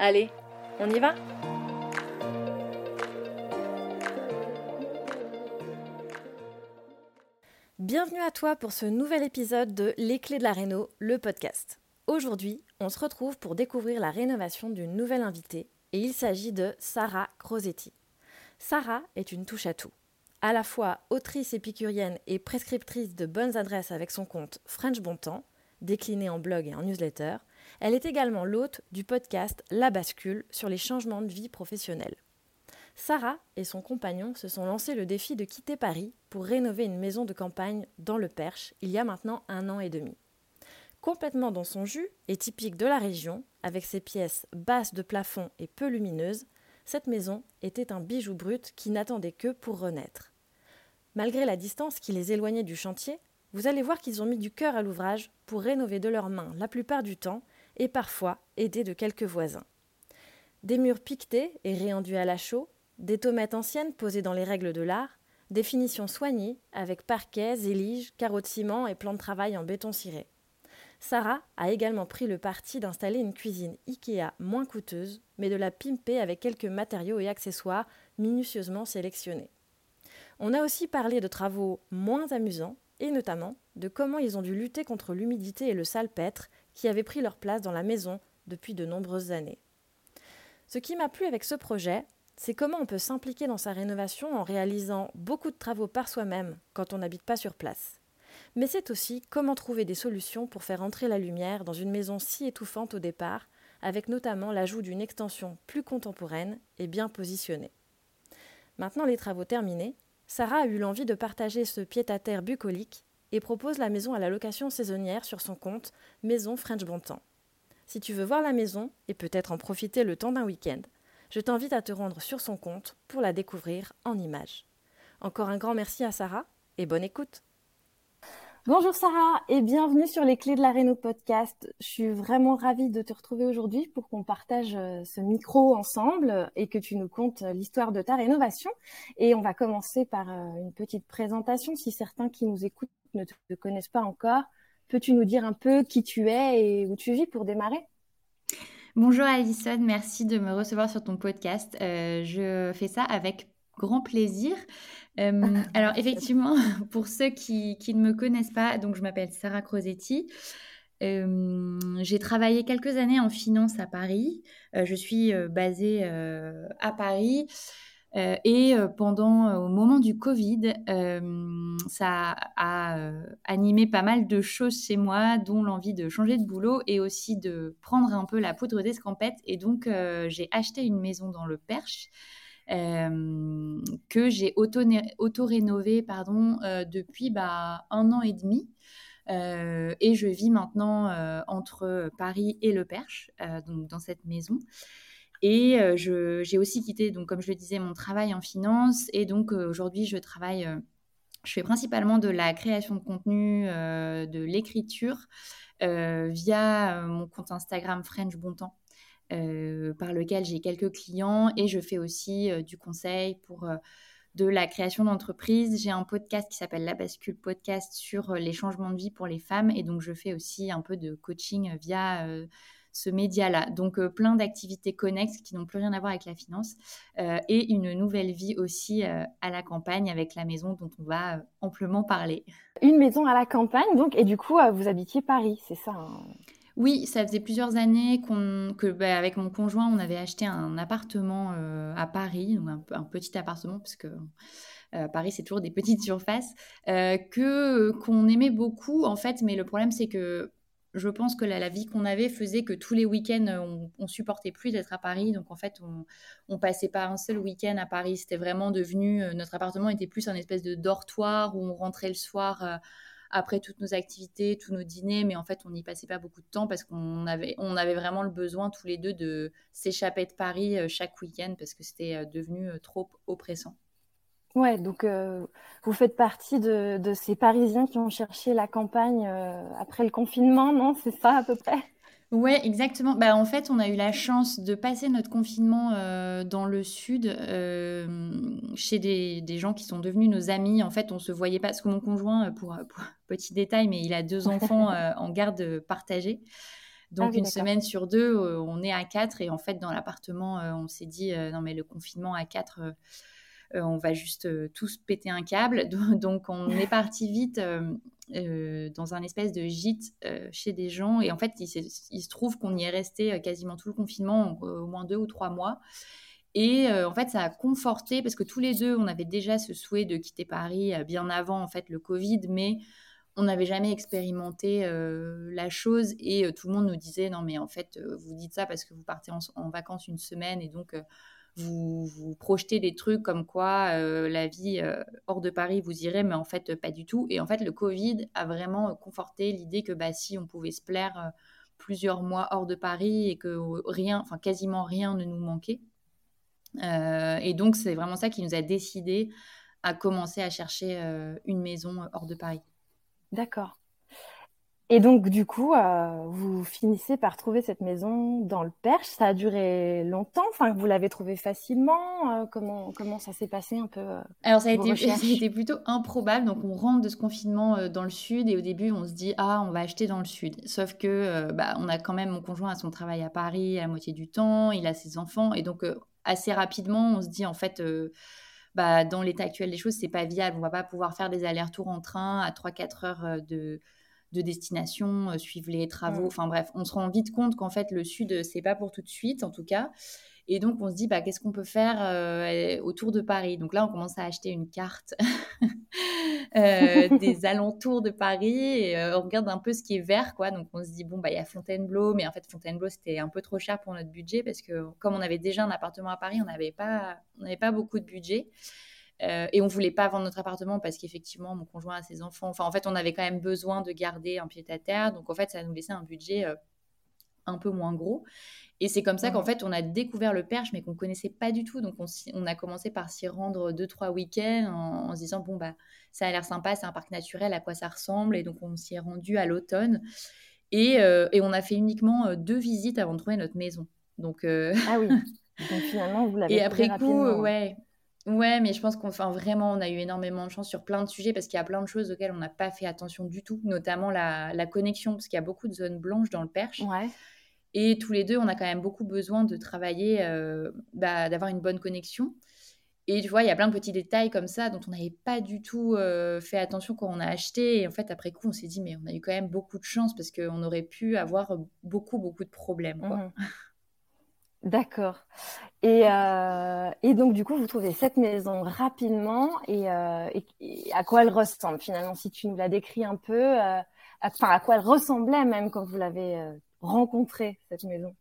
Allez, on y va Bienvenue à toi pour ce nouvel épisode de Les clés de la réno, le podcast. Aujourd'hui, on se retrouve pour découvrir la rénovation d'une nouvelle invitée et il s'agit de Sarah Crosetti. Sarah est une touche à tout. À la fois autrice épicurienne et prescriptrice de bonnes adresses avec son compte French Bon Temps, décliné en blog et en newsletter, elle est également l'hôte du podcast La Bascule sur les changements de vie professionnelle. Sarah et son compagnon se sont lancés le défi de quitter Paris pour rénover une maison de campagne dans le Perche il y a maintenant un an et demi. Complètement dans son jus et typique de la région, avec ses pièces basses de plafond et peu lumineuses, cette maison était un bijou brut qui n'attendait que pour renaître. Malgré la distance qui les éloignait du chantier, vous allez voir qu'ils ont mis du cœur à l'ouvrage pour rénover de leurs mains la plupart du temps et parfois aidés de quelques voisins. Des murs piquetés et réendus à la chaux, des tomates anciennes posées dans les règles de l'art, des finitions soignées avec parquets, éliges, carreaux de ciment et plans de travail en béton ciré. Sarah a également pris le parti d'installer une cuisine IKEA moins coûteuse, mais de la pimper avec quelques matériaux et accessoires minutieusement sélectionnés. On a aussi parlé de travaux moins amusants, et notamment de comment ils ont dû lutter contre l'humidité et le salpêtre qui avaient pris leur place dans la maison depuis de nombreuses années. Ce qui m'a plu avec ce projet, c'est comment on peut s'impliquer dans sa rénovation en réalisant beaucoup de travaux par soi-même quand on n'habite pas sur place. Mais c'est aussi comment trouver des solutions pour faire entrer la lumière dans une maison si étouffante au départ, avec notamment l'ajout d'une extension plus contemporaine et bien positionnée. Maintenant les travaux terminés, Sarah a eu l'envie de partager ce pied-à-terre bucolique et propose la maison à la location saisonnière sur son compte Maison French Bontemps. Si tu veux voir la maison et peut-être en profiter le temps d'un week-end, je t'invite à te rendre sur son compte pour la découvrir en images. Encore un grand merci à Sarah et bonne écoute. Bonjour Sarah et bienvenue sur les clés de la Réno podcast. Je suis vraiment ravie de te retrouver aujourd'hui pour qu'on partage euh, ce micro ensemble et que tu nous contes l'histoire de ta rénovation. Et on va commencer par euh, une petite présentation si certains qui nous écoutent ne te connaissent pas encore. Peux-tu nous dire un peu qui tu es et où tu vis pour démarrer? Bonjour Alison, merci de me recevoir sur ton podcast. Euh, je fais ça avec grand plaisir. Euh, alors effectivement, pour ceux qui, ne me connaissent pas, donc je m'appelle Sarah Crosetti. Euh, j'ai travaillé quelques années en finance à Paris. je suis basée à Paris. Euh, et euh, pendant, euh, au moment du Covid, ça a animé pas mal de choses chez moi, dont l'envie de changer de boulot et aussi de prendre un peu la poudre d'escampette. Et donc, j'ai acheté une maison dans le Perche. que j'ai auto-rénové pardon, depuis bah, un an et demi. et je vis maintenant entre Paris et le Perche, donc dans cette maison. Et j'ai aussi quitté, donc, comme je le disais, mon travail en finance. Et donc, aujourd'hui, je travaille, je fais principalement de la création de contenu, de l'écriture via mon compte Instagram French Bon Temps. par lequel j'ai quelques clients et je fais aussi du conseil pour de la création d'entreprise. J'ai un podcast qui s'appelle La Bascule Podcast sur les changements de vie pour les femmes et donc je fais aussi un peu de coaching via ce média-là. Donc euh, plein d'activités connexes qui n'ont plus rien à voir avec la finance euh, et une nouvelle vie aussi euh, à la campagne avec la maison dont on va amplement parler. Une maison à la campagne, donc, et du coup, vous habitiez Paris, c'est ça hein? Oui, ça faisait plusieurs années qu'on, que, bah, avec mon conjoint, on avait acheté un appartement euh, à Paris, un, petit appartement, parce que euh, Paris, c'est toujours des petites surfaces, euh, que qu'on aimait beaucoup, en fait. Mais le problème, c'est que je pense que la, vie qu'on avait faisait que tous les week-ends, on, supportait plus d'être à Paris. Donc, en fait, on, passait pas un seul week-end à Paris. C'était vraiment devenu, notre appartement était plus un espèce de dortoir où on rentrait le soir après toutes nos activités, tous nos dîners, mais en fait, on n'y passait pas beaucoup de temps parce qu'on avait, vraiment le besoin tous les deux de s'échapper de Paris euh, chaque week-end parce que c'était euh, devenu euh, trop oppressant. Ouais, donc vous faites partie de, ces Parisiens qui ont cherché la campagne après le confinement, non? C'est ça à peu près? Ouais, exactement. Bah, en fait, on a eu la chance de passer notre confinement euh, dans le sud euh, chez des, des, gens qui sont devenus nos amis. En fait, on se voyait pas, parce que mon conjoint, euh, pour, petit détail, mais il a deux enfants en garde partagée. Donc, ah une semaine sur deux, on est à quatre. Et en fait, dans l'appartement, on s'est dit, non, mais le confinement à quatre, on va juste tous péter un câble. Donc, on est parti vite euh, dans un espèce de gîte euh, chez des gens. Et en fait, il, se trouve qu'on y est resté euh, quasiment tout le confinement, au moins deux ou trois mois. Et en fait, ça a conforté, parce que tous les deux, on avait déjà ce souhait de quitter Paris bien avant en fait le Covid, mais on n'avait jamais expérimenté la chose. Et tout le monde nous disait, non mais en fait, vous dites ça parce que vous partez en vacances une semaine et donc vous, vous projetez des trucs comme quoi euh, la vie euh, hors de Paris vous irait, mais en fait pas du tout. Et en fait, le Covid a vraiment conforté l'idée que bah, si on pouvait se plaire euh, plusieurs mois hors de Paris et que rien, enfin quasiment rien ne nous manquait. et donc c'est vraiment ça qui nous a décidé à commencer à chercher une maison hors de Paris. D'accord. Et donc, du coup, euh, vous finissez par trouver cette maison dans le Perche. Ça a duré longtemps. Enfin, vous l'avez trouvée facilement. Euh, comment comment ça s'est passé un peu euh, Alors, ça a, été, ça a, été, plutôt improbable. Donc, on rentre de ce confinement dans le sud et au début, on se dit ah, on va acheter dans le sud. Sauf que bah, on a quand même mon conjoint à son travail à Paris à la moitié du temps. Il a ses enfants et donc assez rapidement, on se dit en fait. Bah, dans l'état actuel des choses, c'est pas viable. On va pas pouvoir faire des allers-retours en train à 3-4 heures de, de destination, euh, suivre les travaux. Enfin bref, on se rend vite compte qu'en fait le sud euh, c'est pas pour tout de suite en tout cas. Et donc on se dit bah qu'est-ce qu'on peut faire euh, autour de Paris? Donc là on commence à acheter une carte des alentours de Paris et on regarde un peu ce qui est vert quoi. Donc on se dit bon bah il y a Fontainebleau, mais en fait Fontainebleau c'était un peu trop cher pour notre budget parce que comme on avait déjà un appartement à Paris, on n'avait pas on n'avait pas beaucoup de budget. Euh, et on voulait pas vendre notre appartement parce qu'effectivement, mon conjoint a ses enfants. Enfin, en fait, on avait quand même besoin de garder un pied à terre. Donc, en fait, ça nous laissait un budget euh, un peu moins gros. Et c'est comme ça qu'en fait, on a découvert le Perche, mais qu'on connaissait pas du tout. Donc, on, a commencé par s'y rendre deux, trois week-ends en, se disant, bon, bah, ça a l'air sympa, c'est un parc naturel, à quoi ça ressemble? Et donc, on s'y est rendu à l'automne. Et, euh, et, on a fait uniquement deux visites avant de trouver notre maison. Donc, Ah oui. Donc, finalement, vous l'avez Et après coup, ouais. Ouais, mais je pense qu'on enfin, vraiment, on a eu énormément de chance sur plein de sujets parce qu'il y a plein de choses auxquelles on n'a pas fait attention du tout, notamment la, la connexion, parce qu'il y a beaucoup de zones blanches dans le Perche. Ouais. Et tous les deux, on a quand même beaucoup besoin de travailler, euh, bah, d'avoir une bonne connexion. Et tu vois, il y a plein de petits détails comme ça dont on n'avait pas du tout euh, fait attention quand on a acheté. Et en fait, après coup, on s'est dit, mais on a eu quand même beaucoup de chance parce qu'on aurait pu avoir beaucoup, beaucoup de problèmes. Quoi. Mmh. D'accord. Et, euh, et, donc, du coup, vous trouvez cette maison rapidement et, euh, et, à quoi elle ressemble finalement, si tu nous la décris un peu, euh, à, enfin, à quoi elle ressemblait même quand vous l'avez rencontrée, cette maison?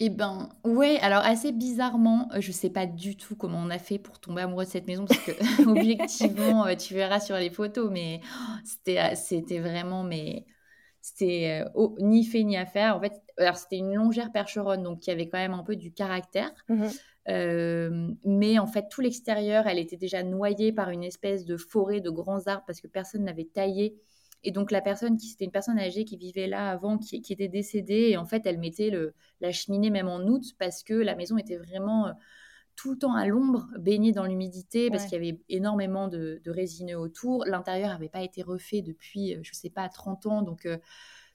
Eh ben, ouais, alors assez bizarrement, je sais pas du tout comment on a fait pour tomber amoureux de cette maison, parce que objectivement, tu verras sur les photos, mais oh, c'était, c'était vraiment, mais c'était ni fait ni à faire. En fait, alors c'était une longère percheronne, donc qui avait quand même un peu du caractère. Mmh mais en fait, tout l'extérieur, elle était déjà noyée par une espèce de forêt de grands arbres parce que personne n'avait taillé. Et donc la personne qui c'était une personne âgée qui vivait là avant, qui, était décédée, et en fait elle mettait le, la cheminée même en août parce que la maison était vraiment tout le temps à l'ombre, baignée dans l'humidité, parce qu'il y avait énormément de, résineux autour. L'intérieur n'avait pas été refait depuis, je ne sais pas, 30 ans, donc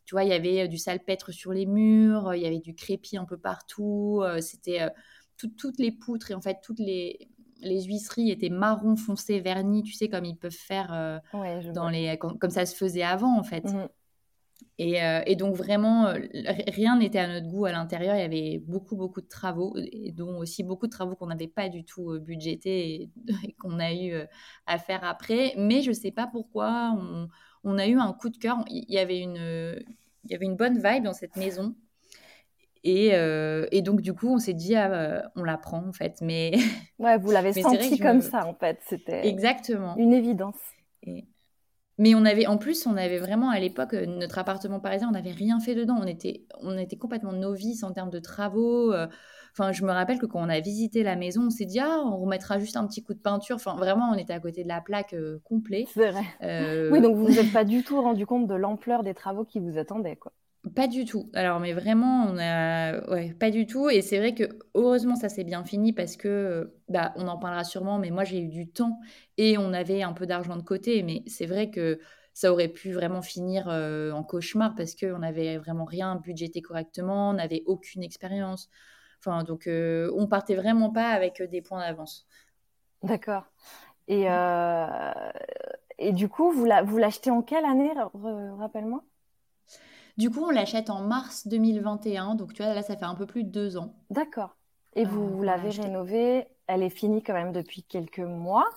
tu vois, il y avait du salpêtre sur les murs, il y avait du crépi un peu partout, c'était toutes les poutres et en fait toutes les, les huisseries étaient marron foncé vernis, tu sais, comme ils peuvent faire dans les, comme, ça se faisait avant en fait. Mmh Et, donc vraiment, rien n'était à notre goût à l'intérieur. Il y avait beaucoup, beaucoup de travaux, et dont aussi beaucoup de travaux qu'on n'avait pas du tout budgétés et, qu'on a eu à faire après. Mais je ne sais pas pourquoi, on, on, a eu un coup de cœur. Il y avait une, il y avait une bonne vibe dans cette maison. Et, et, donc, du coup, on s'est dit, ah, on la prend, en fait. Mais... Ouais, vous l'avez senti comme ça, en fait. C'était Exactement. une évidence. Et... Mais on avait, en plus, on avait vraiment, à l'époque, notre appartement parisien, on n'avait rien fait dedans. On était, on était complètement novices en termes de travaux. Enfin, je me rappelle que quand on a visité la maison, on s'est dit, ah, on remettra juste un petit coup de peinture. Enfin, vraiment, on était à côté de la plaque complet. C'est vrai. Oui, donc vous vous êtes pas du tout rendu compte de l'ampleur des travaux qui vous attendaient, quoi. Pas du tout. Alors, mais vraiment, on a, ouais, pas du tout. Et c'est vrai que heureusement, ça s'est bien fini parce que, bah, on en parlera sûrement. Mais moi, j'ai eu du temps et on avait un peu d'argent de côté. Mais c'est vrai que ça aurait pu vraiment finir euh, en cauchemar parce qu'on n'avait vraiment rien budgété correctement, on n'avait aucune expérience. Enfin, donc, euh, on partait vraiment pas avec des points d'avance. D'accord. Et, euh, et du coup, vous l'achetez en quelle année, rappelle-moi? Du coup, on l'achète en mars 2021. Donc, tu vois, là, ça fait un peu plus de deux ans. D'accord. Et vous, euh, l'avez rénovée. Elle est finie quand même depuis quelques mois.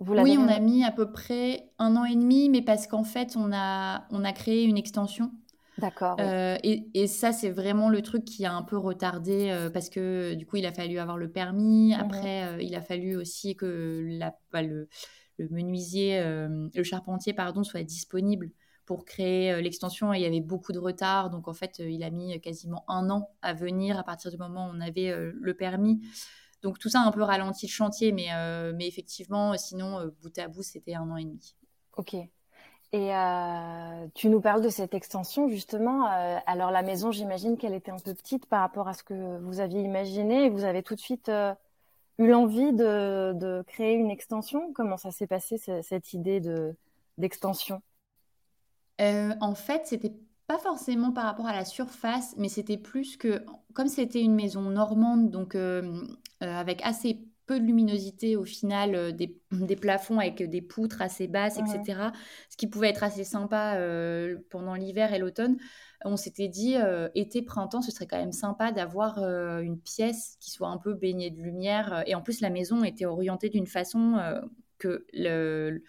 oui, on a mis à peu près un an et demi, mais parce qu'en fait, on a, on a créé une extension. D'accord. Euh, et, ça, c'est vraiment le truc qui a un peu retardé euh, parce que du coup, il a fallu avoir le permis. Mhm. Après, il a fallu aussi que la, bah, le, le, menuisier, le charpentier, pardon, soit disponible pour créer euh, l'extension il y avait beaucoup de retard. Donc en fait, euh, il a mis quasiment un an à venir à partir du moment où on avait euh, le permis. Donc tout ça a un peu ralenti le chantier, mais, mais effectivement, sinon, bout à bout, c'était un an et demi. Ok. Et tu nous parles de cette extension, justement. alors la maison, j'imagine qu'elle était un peu petite par rapport à ce que vous aviez imaginé. Vous avez tout de suite eu l'envie de, de, créer une extension. Comment ça s'est passé, cette idée d'extension? Euh, en fait, c'était pas forcément par rapport à la surface, mais c'était plus que, comme c'était une maison normande, donc euh, euh, avec assez peu de luminosité au final, des, plafonds avec des poutres assez basses, etc. Ce qui pouvait être assez sympa pendant l'hiver et l'automne. On s'était dit, été, printemps, ce serait quand même sympa d'avoir une pièce qui soit un peu baignée de lumière. Et en plus, la maison était orientée d'une façon que le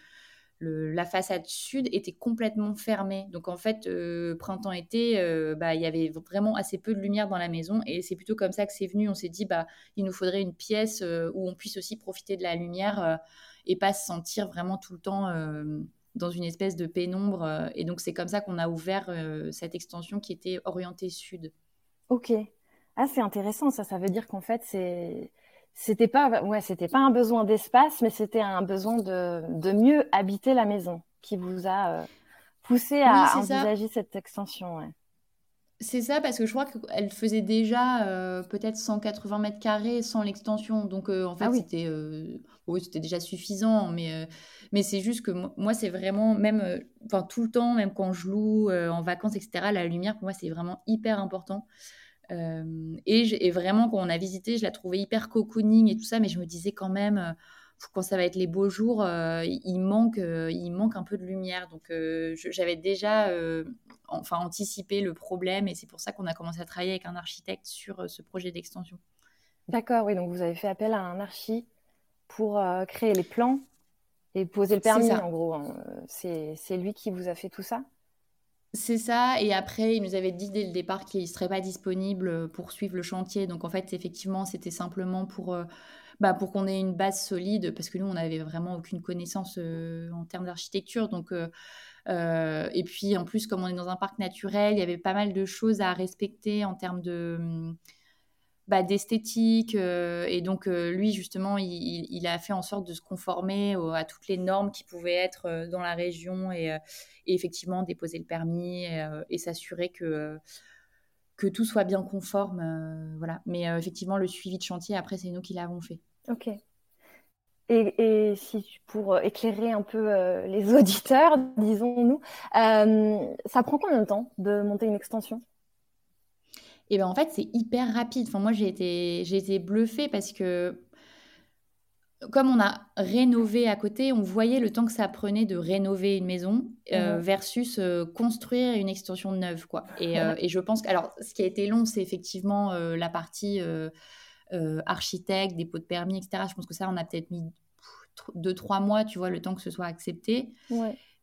la façade sud était complètement fermée. Donc en fait, euh, printemps-été, euh, bah, il y avait vraiment assez peu de lumière dans la maison. Et c'est plutôt comme ça que c'est venu. On s'est dit, bah, il nous faudrait une pièce euh, où on puisse aussi profiter de la lumière et pas se sentir vraiment tout le temps dans une espèce de pénombre. et donc c'est comme ça qu'on a ouvert cette extension qui était orientée sud. Ok. Ah, c'est intéressant ça. Ça veut dire qu'en fait, c'est c'était pas ouais c'était pas un besoin d'espace mais c'était un besoin de, de, mieux habiter la maison qui vous a euh, poussé à envisager cette extension c'est ça parce que je crois qu'elle faisait déjà euh, peut-être 180 mètres carrés sans l'extension. Donc euh, en fait ah c'était oui c'était déjà suffisant mais mais c'est juste que moi c'est vraiment même enfin tout le temps même quand je loue en vacances etc la lumière pour moi c'est vraiment hyper important euh, et, vraiment, quand on a visité, je la trouvais hyper cocooning et tout ça, mais je me disais quand même, euh, quand ça va être les beaux jours, euh, il, manque, il manque un peu de lumière. Donc, j'avais déjà enfin, anticipé le problème et c'est pour ça qu'on a commencé à travailler avec un architecte sur ce projet d'extension. D'accord, oui, donc vous avez fait appel à un archi pour créer les plans et poser le permis, en gros. Hein. C'est lui qui vous a fait tout ça? C'est ça. Et après, il nous avait dit dès le départ qu'il ne serait pas disponible pour suivre le chantier. Donc, en fait, effectivement, c'était simplement pour, euh, bah, pour qu'on ait une base solide, parce que nous, on n'avait vraiment aucune connaissance euh, en termes d'architecture. Donc, euh, et puis, en plus, comme on est dans un parc naturel, il y avait pas mal de choses à respecter en termes de hum, bah, d'esthétique. Euh, et donc, euh, lui, justement, il, a fait en sorte de se conformer à toutes les normes qui pouvaient être euh, dans la région et, effectivement déposer le permis et, s'assurer que, que tout soit bien conforme. voilà. Mais effectivement, le suivi de chantier, après, c'est nous qui l'avons fait. Ok. Et, et, si pour éclairer un peu les auditeurs, disons-nous, ça prend combien de temps de monter une extension? Et ben en fait, c'est hyper rapide. Enfin, moi, j'ai été, j'ai été bluffée parce que comme on a rénové à côté, on voyait le temps que ça prenait de rénover une maison euh, versus euh, construire une extension neuve, quoi. Et, euh, et je pense que, alors, ce qui a été long, c'est effectivement la partie architecte, dépôt de permis, etc. Je pense que ça, on a peut-être mis deux, trois mois, tu vois, le temps que ce soit accepté.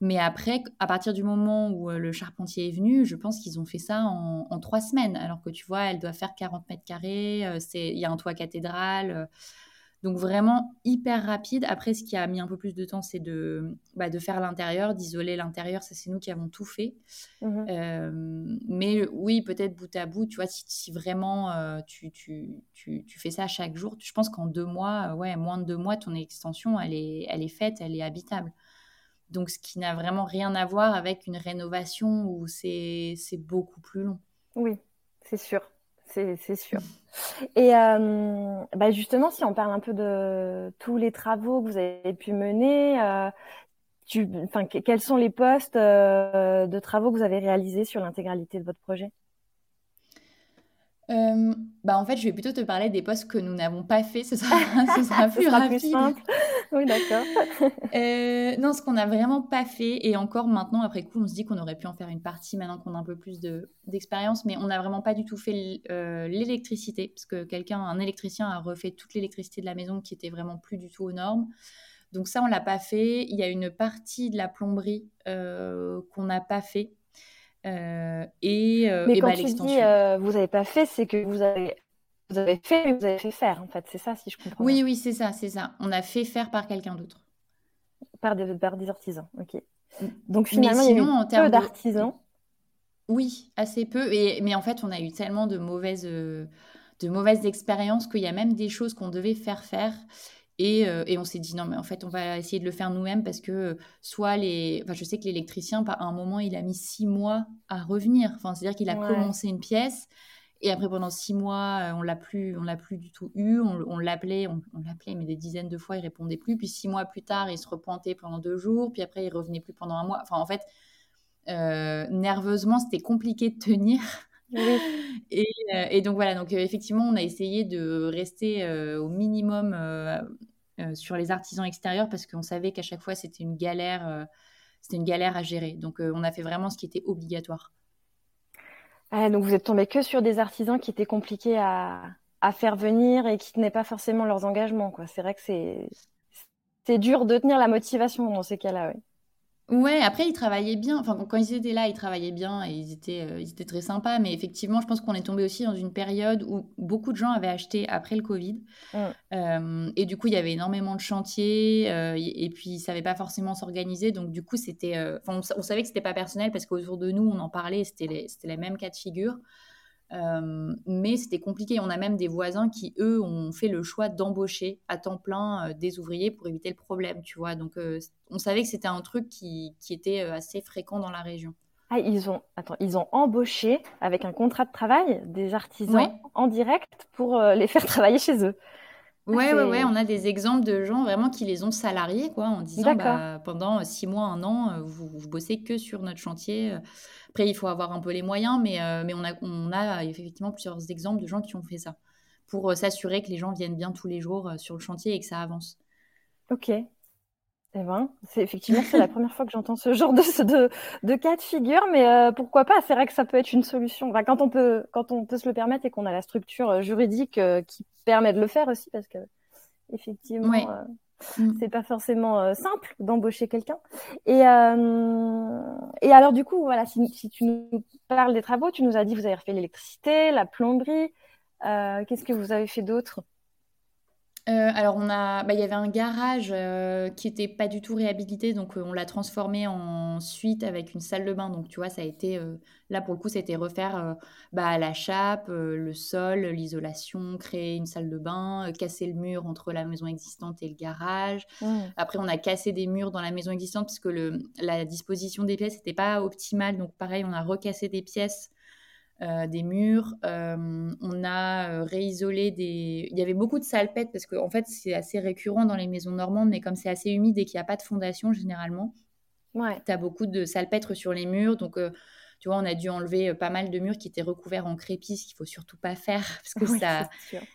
Mais après, à partir du moment où le charpentier est venu, je pense qu'ils ont fait ça en, en, trois semaines. Alors que tu vois, elle doit faire 40 mètres carrés, il y a un toit cathédrale. Donc vraiment hyper rapide. Après, ce qui a mis un peu plus de temps, c'est de, bah, de faire l'intérieur, d'isoler l'intérieur. Ça, c'est nous qui avons tout fait. Mmh euh, mais oui, peut-être bout à bout, tu vois, si, vraiment euh, tu, tu, tu, tu, fais ça chaque jour, je pense qu'en deux mois, ouais, moins de deux mois, ton extension, elle est, elle est faite, elle est habitable. Donc, ce qui n'a vraiment rien à voir avec une rénovation où c'est beaucoup plus long. Oui, c'est sûr c'est sûr. Et euh, bah, justement, si on parle un peu de tous les travaux que vous avez pu mener, euh, quels sont les postes euh, de travaux que vous avez réalisés sur l'intégralité de votre projet? Euh, bah en fait, je vais plutôt te parler des postes que nous n'avons pas fait. Ce sera, ce sera plus rapide. simple. Oui, d'accord. euh, non, ce qu'on n'a vraiment pas fait, et encore maintenant, après coup, on se dit qu'on aurait pu en faire une partie maintenant qu'on a un peu plus d'expérience, mais on n'a vraiment pas du tout fait euh, l'électricité, parce que quelqu'un, un électricien, a refait toute l'électricité de la maison qui était vraiment plus du tout aux normes. Donc ça, on l'a pas fait. Il y a une partie de la plomberie euh, qu'on n'a pas fait euh, et, euh, mais quand bah, tu dis euh, vous n'avez pas fait, c'est que vous avez vous avez fait, mais vous avez fait faire en fait. C'est ça, si je comprends. Oui, oui, c'est ça, c'est ça. On a fait faire par quelqu'un d'autre. Par des, par des artisans, ok. Mm. Donc finalement, il y a eu en peu d'artisans. Oui, assez peu. Et, mais en fait, on a eu tellement de mauvaises, de mauvaises expériences qu'il y a même des choses qu'on devait faire faire euh, et, on s'est dit non, mais en fait, on va essayer de le faire nous-mêmes parce que euh, soit les. Enfin, je sais que l'électricien, à un moment, il a mis six mois à revenir. Enfin, c'est-à-dire qu'il a commencé une pièce et après, pendant six mois, euh, on l'a plus, on l'a plus du tout eu. On, l'appelait, on, l'appelait, mais des dizaines de fois, il répondait plus. Puis six mois plus tard, il se repointait pendant deux jours. Puis après, il revenait plus pendant un mois. Enfin, en fait, nerveusement, c'était compliqué de tenir. Et, et, donc voilà, donc effectivement, on a essayé de rester au minimum sur les artisans extérieurs parce qu'on savait qu'à chaque fois c'était une galère, euh, c'était une galère à gérer. Donc euh, on a fait vraiment ce qui était obligatoire. Ah, donc vous êtes tombé que sur des artisans qui étaient compliqués à, à faire venir et qui tenaient pas forcément leurs engagements. Quoi. C'est vrai que c'est, c'est dur de tenir la motivation dans ces cas-là. Ouais, après, ils travaillaient bien. Enfin, quand ils étaient là, ils travaillaient bien et ils étaient, euh, ils étaient très sympas. Mais effectivement, je pense qu'on est tombé aussi dans une période où beaucoup de gens avaient acheté après le Covid. Mmh. Euh, et du coup, il y avait énormément de chantiers euh, et, puis ils ne savaient pas forcément s'organiser. Donc, du coup, c'était. on, on, savait que c'était pas personnel parce qu'autour de nous, on en parlait. C'était les, les mêmes cas de figure. Euh, mais c'était compliqué. On a même des voisins qui, eux, ont fait le choix d'embaucher à temps plein euh, des ouvriers pour éviter le problème, tu vois. Donc, euh, on savait que c'était un truc qui, qui était assez fréquent dans la région. Ah, ils ont, attends, ils ont embauché avec un contrat de travail des artisans en direct pour les faire travailler chez eux. Ouais, ouais, ouais, on a des exemples de gens vraiment qui les ont salariés, quoi, en disant bah, pendant six mois, un an, vous, vous bossez que sur notre chantier. Après, il faut avoir un peu les moyens, mais, euh, mais on, a, on a effectivement plusieurs exemples de gens qui ont fait ça pour euh, s'assurer que les gens viennent bien tous les jours euh, sur le chantier et que ça avance. Ok. Eh ben, c'est effectivement c'est la première fois que j'entends ce genre de, de, de, cas de figure, mais pourquoi pas C'est vrai que ça peut être une solution. Enfin, quand on peut quand on peut se le permettre et qu'on a la structure juridique qui permet de le faire aussi, parce que effectivement, Mm. C'est pas forcément euh, simple d'embaucher quelqu'un. Et, euh, et alors, du coup, voilà, si, si, tu nous parles des travaux, tu nous as dit vous avez refait l'électricité, la plomberie. Euh, qu'est-ce que vous avez fait d'autre? Euh, alors, on a, bah, il y avait un garage euh, qui était pas du tout réhabilité, donc euh, on l'a transformé en suite avec une salle de bain. Donc, tu vois, ça a été, là pour le coup, ça a été refaire bah, la chape, le sol, l'isolation, créer une salle de bain, casser le mur entre la maison existante et le garage. Mmh. Après, on a cassé des murs dans la maison existante puisque le, la disposition des pièces n'était pas optimale. Donc, pareil, on a recassé des pièces euh, des murs. Euh, on a euh, réisolé des. Il y avait beaucoup de salpettes parce qu'en en fait, c'est assez récurrent dans les maisons normandes, mais comme c'est assez humide et qu'il n'y a pas de fondation généralement, ouais. tu as beaucoup de salpêtres sur les murs. Donc, tu vois, on a dû enlever pas mal de murs qui étaient recouverts en crépi, ce qu'il faut surtout pas faire parce que ça,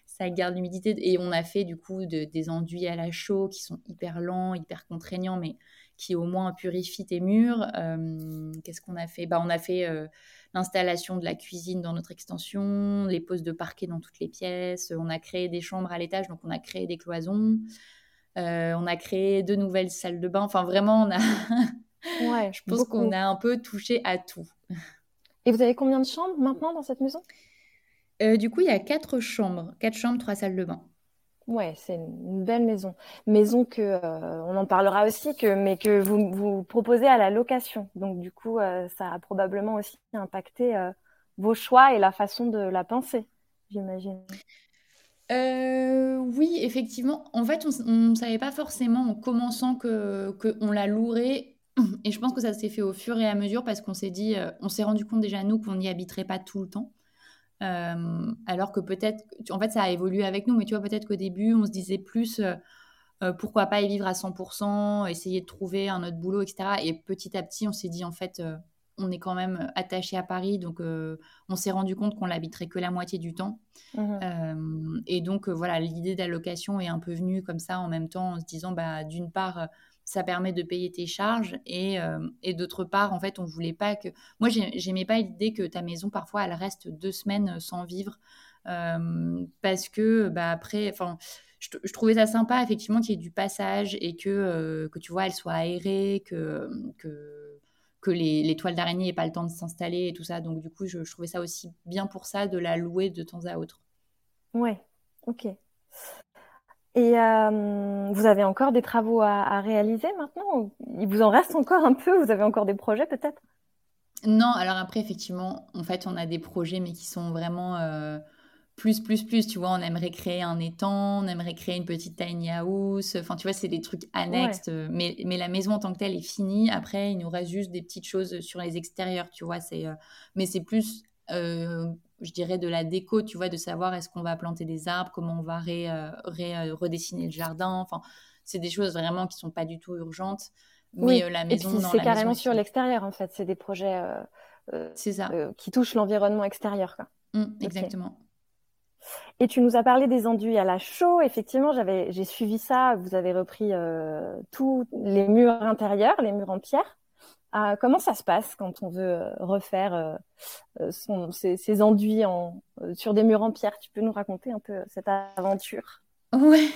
ça garde l'humidité. Et on a fait du coup des enduits à la chaux qui sont hyper lents, hyper contraignants, mais qui au moins purifient tes murs. Euh, qu'est-ce qu'on a fait? Bah, On a fait euh, l'installation de la cuisine dans notre extension, les poses de parquet dans toutes les pièces. On a créé des chambres à l'étage, donc on a créé des cloisons. Euh, on a créé deux nouvelles salles de bain. Enfin, vraiment, on a. ouais, je pense qu'on a un peu touché à tout. Et vous avez combien de chambres maintenant dans cette maison? Du coup, il y a quatre chambres. Quatre chambres, trois salles de bain. Ouais, c'est une belle maison. Maison que, euh, on en parlera aussi, que, mais que vous, vous proposez à la location. Donc, du coup, euh, ça a probablement aussi impacté euh, vos choix et la façon de la penser, j'imagine. oui, effectivement. En fait, on ne savait pas forcément en commençant que qu'on la louerait. Et je pense que ça s'est fait au fur et à mesure parce qu'on s'est dit, on s'est rendu compte déjà, nous, qu'on n'y habiterait pas tout le temps. Euh, alors que peut-être, en fait, ça a évolué avec nous, mais tu vois, peut-être qu'au début, on se disait plus euh, pourquoi pas y vivre à 100%, essayer de trouver un autre boulot, etc. Et petit à petit, on s'est dit, en fait, on est quand même attaché à Paris, donc on s'est rendu compte qu'on l'habiterait que la moitié du temps. Mmh et donc, voilà, l'idée d'allocation est un peu venue comme ça en même temps, en se disant, bah, d'une part, ça permet de payer tes charges et, euh, et d'autre part en fait on voulait pas que moi j'aimais pas l'idée que ta maison parfois elle reste deux semaines sans vivre euh, parce que bah après enfin je, trouvais ça sympa effectivement qu'il y ait du passage et que euh, que tu vois elle soit aérée que que que les, les toiles d'araignée n'aient pas le temps de s'installer et tout ça. Donc du coup je, je trouvais ça aussi bien pour ça de la louer de temps à autre. Ouais. Ok et euh, vous avez encore des travaux à, réaliser maintenant Il vous en reste encore un peu? Vous avez encore des projets peut-être? Non, alors après, effectivement, en fait, on a des projets, mais qui sont vraiment euh, plus, plus, plus. Tu vois, on aimerait créer un étang, on aimerait créer une petite tiny house. Enfin, tu vois, c'est des trucs annexes. Mais, mais la maison en tant que telle est finie. Après, il nous reste juste des petites choses sur les extérieurs, tu vois. C'est, euh, mais c'est plus je dirais, de la déco, tu vois, de savoir est-ce qu'on va planter des arbres, comment on va euh, euh, redessiner le jardin. Enfin, c'est des choses vraiment qui sont pas du tout urgentes. Mais euh, la maison, c'est carrément sur l'extérieur en fait. C'est des projets ça. qui touchent l'environnement extérieur. Quoi. Mmh, exactement. Et tu nous as parlé des enduits à la chaux. Effectivement, j'avais, j'ai suivi ça. Vous avez repris tous les murs intérieurs, les murs en pierre. Ah, comment ça se passe quand on veut euh, refaire euh, euh, ses, enduits en, sur des murs en pierre? Tu peux nous raconter un peu cette aventure? Ouais.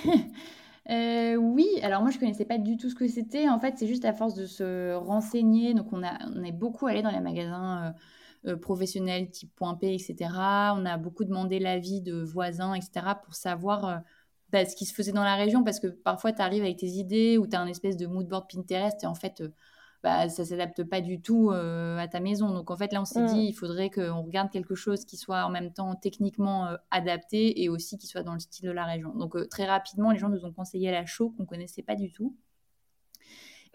oui, alors moi je connaissais pas du tout ce que c'était. En fait, c'est juste à force de se renseigner. Donc on, a, on est beaucoup allé dans les magasins professionnels type Point P, etc. On a beaucoup demandé l'avis de voisins, etc. pour savoir bah, ce qui se faisait dans la région. Parce que parfois tu arrives avec tes idées ou tu as un espèce de mood board Pinterest et en fait bah, ça s'adapte pas du tout euh, à ta maison. Donc en fait, là, on s'est dit, mm. il faudrait qu'on regarde quelque chose qui soit en même temps techniquement euh, adapté et aussi qui soit dans le style de la région. Donc euh, très rapidement, les gens nous ont conseillé la chaux qu'on connaissait pas du tout.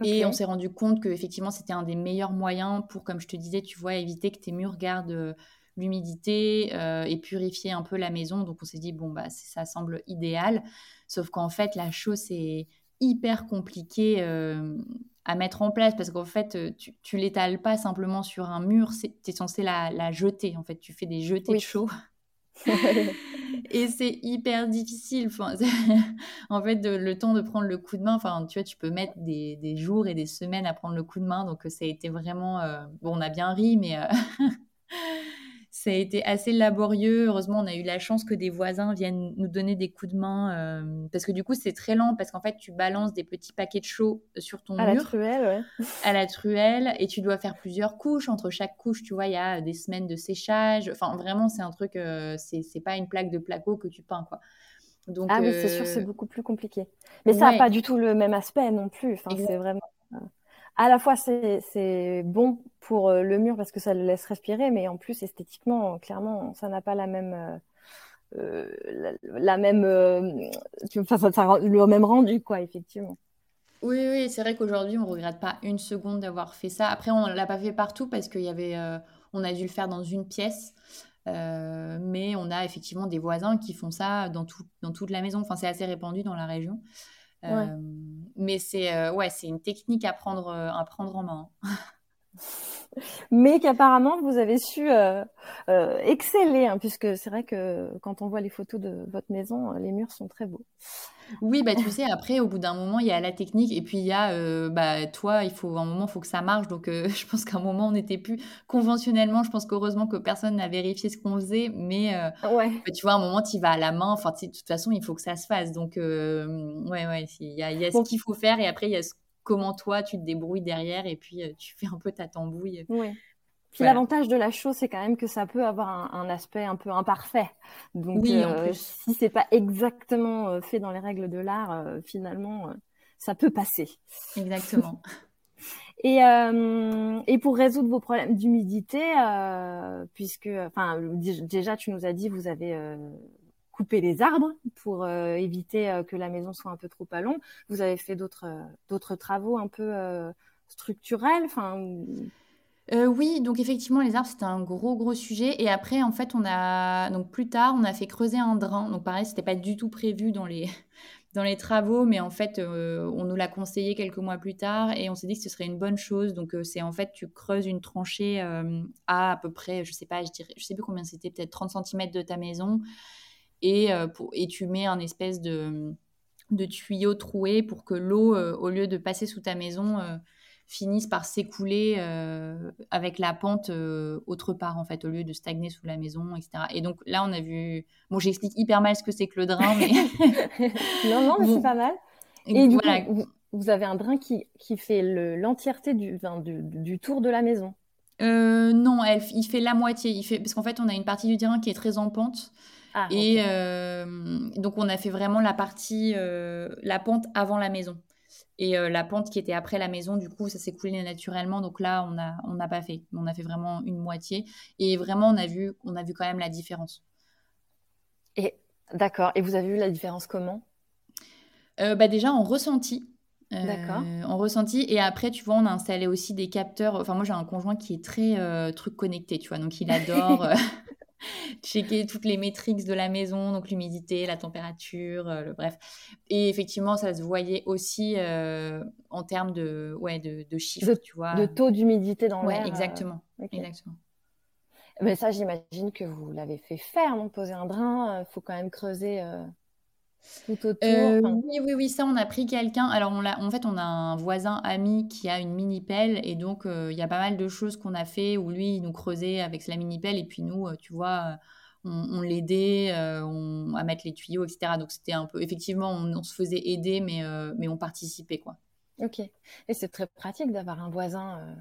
Et on s'est rendu compte que effectivement, c'était un des meilleurs moyens pour, comme je te disais, tu vois, éviter que tes murs gardent l'humidité et purifier un peu la maison. Donc on s'est dit, bon, bah, ça semble idéal. Sauf qu'en fait, la chaux, c'est hyper compliqué à mettre en place parce qu'en fait, euh, tu, tu l'étales pas simplement sur un mur, tu es censé la, jeter. En fait, tu fais des jetés de chaud. et c'est hyper difficile. Enfin, en fait, le temps de prendre le coup de main, enfin, tu vois, tu peux mettre des, des, jours et des semaines à prendre le coup de main. Donc, ça a été vraiment. Euh, bon, on a bien ri, mais. Euh, ça a été assez laborieux. Heureusement, on a eu la chance que des voisins viennent nous donner des coups de main. Euh, parce que du coup, c'est très lent parce qu'en fait, tu balances des petits paquets de chaux sur ton à mur. À la truelle, ouais. À la truelle. Et tu dois faire plusieurs couches. Entre chaque couche, tu vois, il y a des semaines de séchage. Enfin, vraiment, c'est un truc, euh, c'est pas une plaque de placo que tu peins, quoi. Donc, ah oui, c'est sûr, c'est euh, beaucoup plus compliqué. Mais ça n'a pas du tout le même aspect non plus. Enfin, c'est vraiment à la fois c'est bon pour euh, le mur parce que ça le laisse respirer, mais en plus esthétiquement, clairement, ça n'a pas la même euh, euh, la, même le même rendu quoi, effectivement. Oui, oui, c'est vrai qu'aujourd'hui on regrette pas une seconde d'avoir fait ça. Après, on l'a pas fait partout parce qu'il a dû le faire dans une pièce. mais on a effectivement des voisins qui font ça dans, tout, dans toute la maison. Enfin, c'est assez répandu dans la région. Euh, mais c'est euh, ouais, c'est une technique à prendre, euh, à prendre en main. mais qu'apparemment vous avez su exceller, hein, puisque c'est vrai que quand on voit les photos de votre maison, les murs sont très beaux. Oui, bah tu sais, après, au bout d'un moment, il y a la technique et puis il y a, euh, bah toi, il faut un moment, il faut que ça marche. Donc, euh, je pense qu'à un moment, on n'était plus conventionnellement. Je pense qu'heureusement que personne n'a vérifié ce qu'on faisait, mais euh, ouais. Bah, tu vois, à un moment, tu vas à la main. Enfin, de toute façon, il faut que ça se fasse. Donc, ouais, ouais, il y a, y a ce qu'il faut faire et après, il y a comment toi, tu te débrouilles derrière et puis tu fais un peu ta tambouille. Ouais. Puis l'avantage de la chose, c'est quand même que ça peut avoir un, aspect un peu imparfait. Donc, oui, en plus. si c'est pas exactement fait dans les règles de l'art, finalement, ça peut passer. Exactement. Et, euh, et pour résoudre vos problèmes d'humidité, euh, puisque, enfin, déjà, tu nous as dit, vous avez euh, coupé les arbres pour éviter que la maison soit un peu trop à long. Vous avez fait d'autres d'autres travaux un peu structurels, enfin. Oui, donc effectivement, les arbres, c'était un gros, gros sujet. Et après, en fait, on a, donc plus tard, on a fait creuser un drain. Donc pareil, c'était pas du tout prévu dans les, dans les travaux, mais en fait, euh, on nous l'a conseillé quelques mois plus tard et on s'est dit que ce serait une bonne chose. Donc, euh, c'est en fait, tu creuses une tranchée euh, à à peu près, je sais pas, je dirais, je sais plus combien c'était, peut-être 30 cm de ta maison et, pour, et tu mets un espèce de, de tuyau troué pour que l'eau, au lieu de passer sous ta maison, finissent par s'écouler euh, avec la pente euh, autre part, en fait, au lieu de stagner sous la maison, etc. Et donc là, on a vu. Bon, j'explique hyper mal ce que c'est que le drain, mais. non, non, mais c'est pas mal. Et du coup, vous, avez un drain qui, qui fait l'entièreté du, du, du, tour de la maison euh, Non, elle, il fait la moitié. Il fait, parce qu'en fait, on a une partie du drain qui est très en pente. Ah, et donc, on a fait vraiment la partie, la pente avant la maison. Et euh, la pente qui était après la maison, du coup, ça s'est coulé naturellement. Donc là, on n'a on pas fait. On a fait vraiment une moitié. Et vraiment, on a vu, on a vu quand même la différence. Et d'accord. Et vous avez vu la différence comment? Euh, bah Déjà, en ressenti. Euh, d'accord. En ressenti. Et après, tu vois, on a installé aussi des capteurs. Enfin, moi, j'ai un conjoint qui est très truc connecté, tu vois. Donc, il adore. checker toutes les métriques de la maison, donc l'humidité, la température, euh, le, bref. Et effectivement, ça se voyait aussi euh, en termes de, ouais, de, chiffres, tu vois. De taux d'humidité dans l'air. Ouais, exactement. Euh, exactement. Mais ça, j'imagine que vous l'avez fait faire, non Poser un drain, il faut quand même creuser euh, oui, oui, oui, ça, on a pris quelqu'un. Alors, on en fait, on a un voisin ami qui a une mini pelle et donc euh, il y a pas mal de choses qu'on a fait où lui, il nous creusait avec la mini pelle et puis nous, euh, tu vois, on, l'aidait on, à mettre les tuyaux, etc. Donc, c'était un peu, effectivement, on, se faisait aider, mais, mais on participait, quoi. Ok. Et c'est très pratique d'avoir un voisin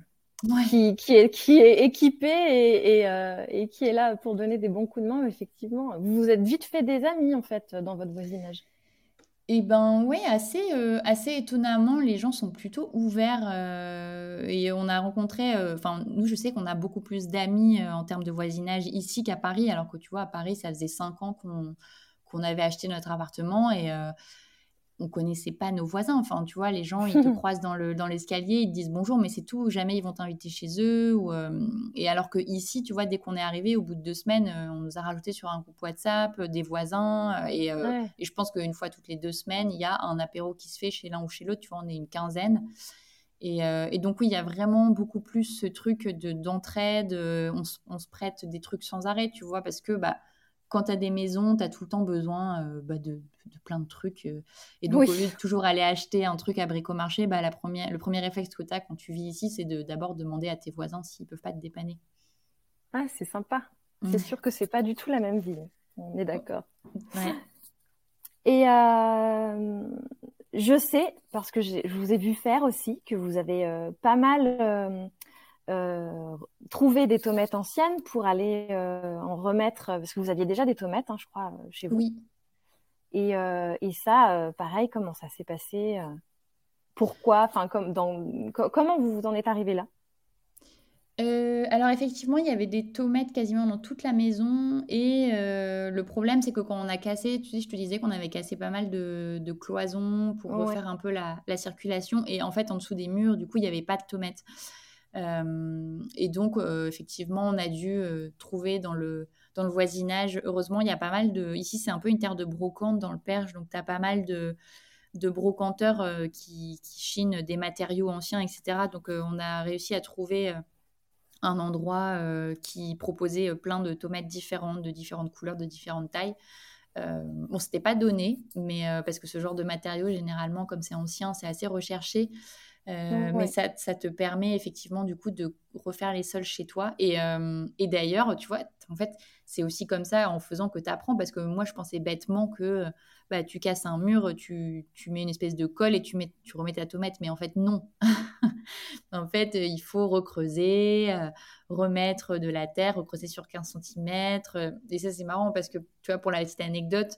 qui, qui, est, qui est équipé et, et, qui est là pour donner des bons coups de main, effectivement. Vous vous êtes vite fait des amis, en fait, dans votre voisinage. Eh ben oui, assez, assez étonnamment, les gens sont plutôt ouverts et on a rencontré, enfin nous je sais qu'on a beaucoup plus d'amis en termes de voisinage ici qu'à Paris, alors que tu vois à Paris ça faisait cinq ans qu'on qu'on avait acheté notre appartement et on connaissait pas nos voisins. Enfin, tu vois, les gens, ils te croisent dans le dans l'escalier, ils te disent bonjour, mais c'est tout. Jamais ils vont t'inviter chez eux. Ou, euh, et alors que ici, tu vois, dès qu'on est arrivé, au bout de deux semaines, euh, on nous a rajouté sur un groupe WhatsApp euh, des voisins. Et, et je pense qu'une fois toutes les deux semaines, il y a un apéro qui se fait chez l'un ou chez l'autre. Tu vois, on est une quinzaine. Et, et, donc oui, il y a vraiment beaucoup plus ce truc de d'entraide. On, on, se prête des trucs sans arrêt, tu vois, parce que bah quand tu as des maisons, tu as tout le temps besoin euh, bah, de, plein de trucs. Euh. et donc, au lieu de toujours aller acheter un truc à bricomarché, bah, la première, le premier réflexe que tu as quand tu vis ici, c'est d'abord demander à tes voisins s'ils peuvent pas te dépanner. Ah, c'est sympa. C'est mmh. sûr que c'est pas du tout la même ville. On est d'accord. Et euh, je sais, parce que je vous ai vu faire aussi, que vous avez pas mal euh, trouver des tomates anciennes pour aller euh, en remettre, parce que vous aviez déjà des tomates, hein, je crois, euh, chez vous. Oui. Et, et ça, pareil, comment ça s'est passé Pourquoi Enfin, comme dans, comment vous vous en êtes arrivé là? Alors effectivement, il y avait des tomates quasiment dans toute la maison et le problème c'est que quand on a cassé, tu sais, je te disais qu'on avait cassé pas mal de, cloisons pour refaire un peu la, la, circulation et en fait en dessous des murs, du coup, il n'y avait pas de tomates. Euh, et donc, euh, effectivement, on a dû euh, trouver dans le, dans le voisinage, heureusement, il y a pas mal de... Ici, c'est un peu une terre de brocante dans le Perche, donc tu as pas mal de, de brocanteurs qui, qui, chinent des matériaux anciens, etc. Donc, on a réussi à trouver un endroit qui proposait plein de tomates différentes, de différentes couleurs, de différentes tailles. Euh, bon, c'était pas donné, mais parce que ce genre de matériaux, généralement, comme c'est ancien, c'est assez recherché. Mais ça, ça, te permet effectivement du coup de refaire les sols chez toi. Et, et d'ailleurs, tu vois, en fait, c'est aussi comme ça en faisant que tu apprends. Parce que moi, je pensais bêtement que bah, tu casses un mur, tu, tu, mets une espèce de colle et tu, mets, tu remets ta tomate. Mais en fait, non. en fait, il faut recreuser, remettre de la terre, recreuser sur 15 cm. Et ça, c'est marrant parce que, tu vois, pour la petite anecdote,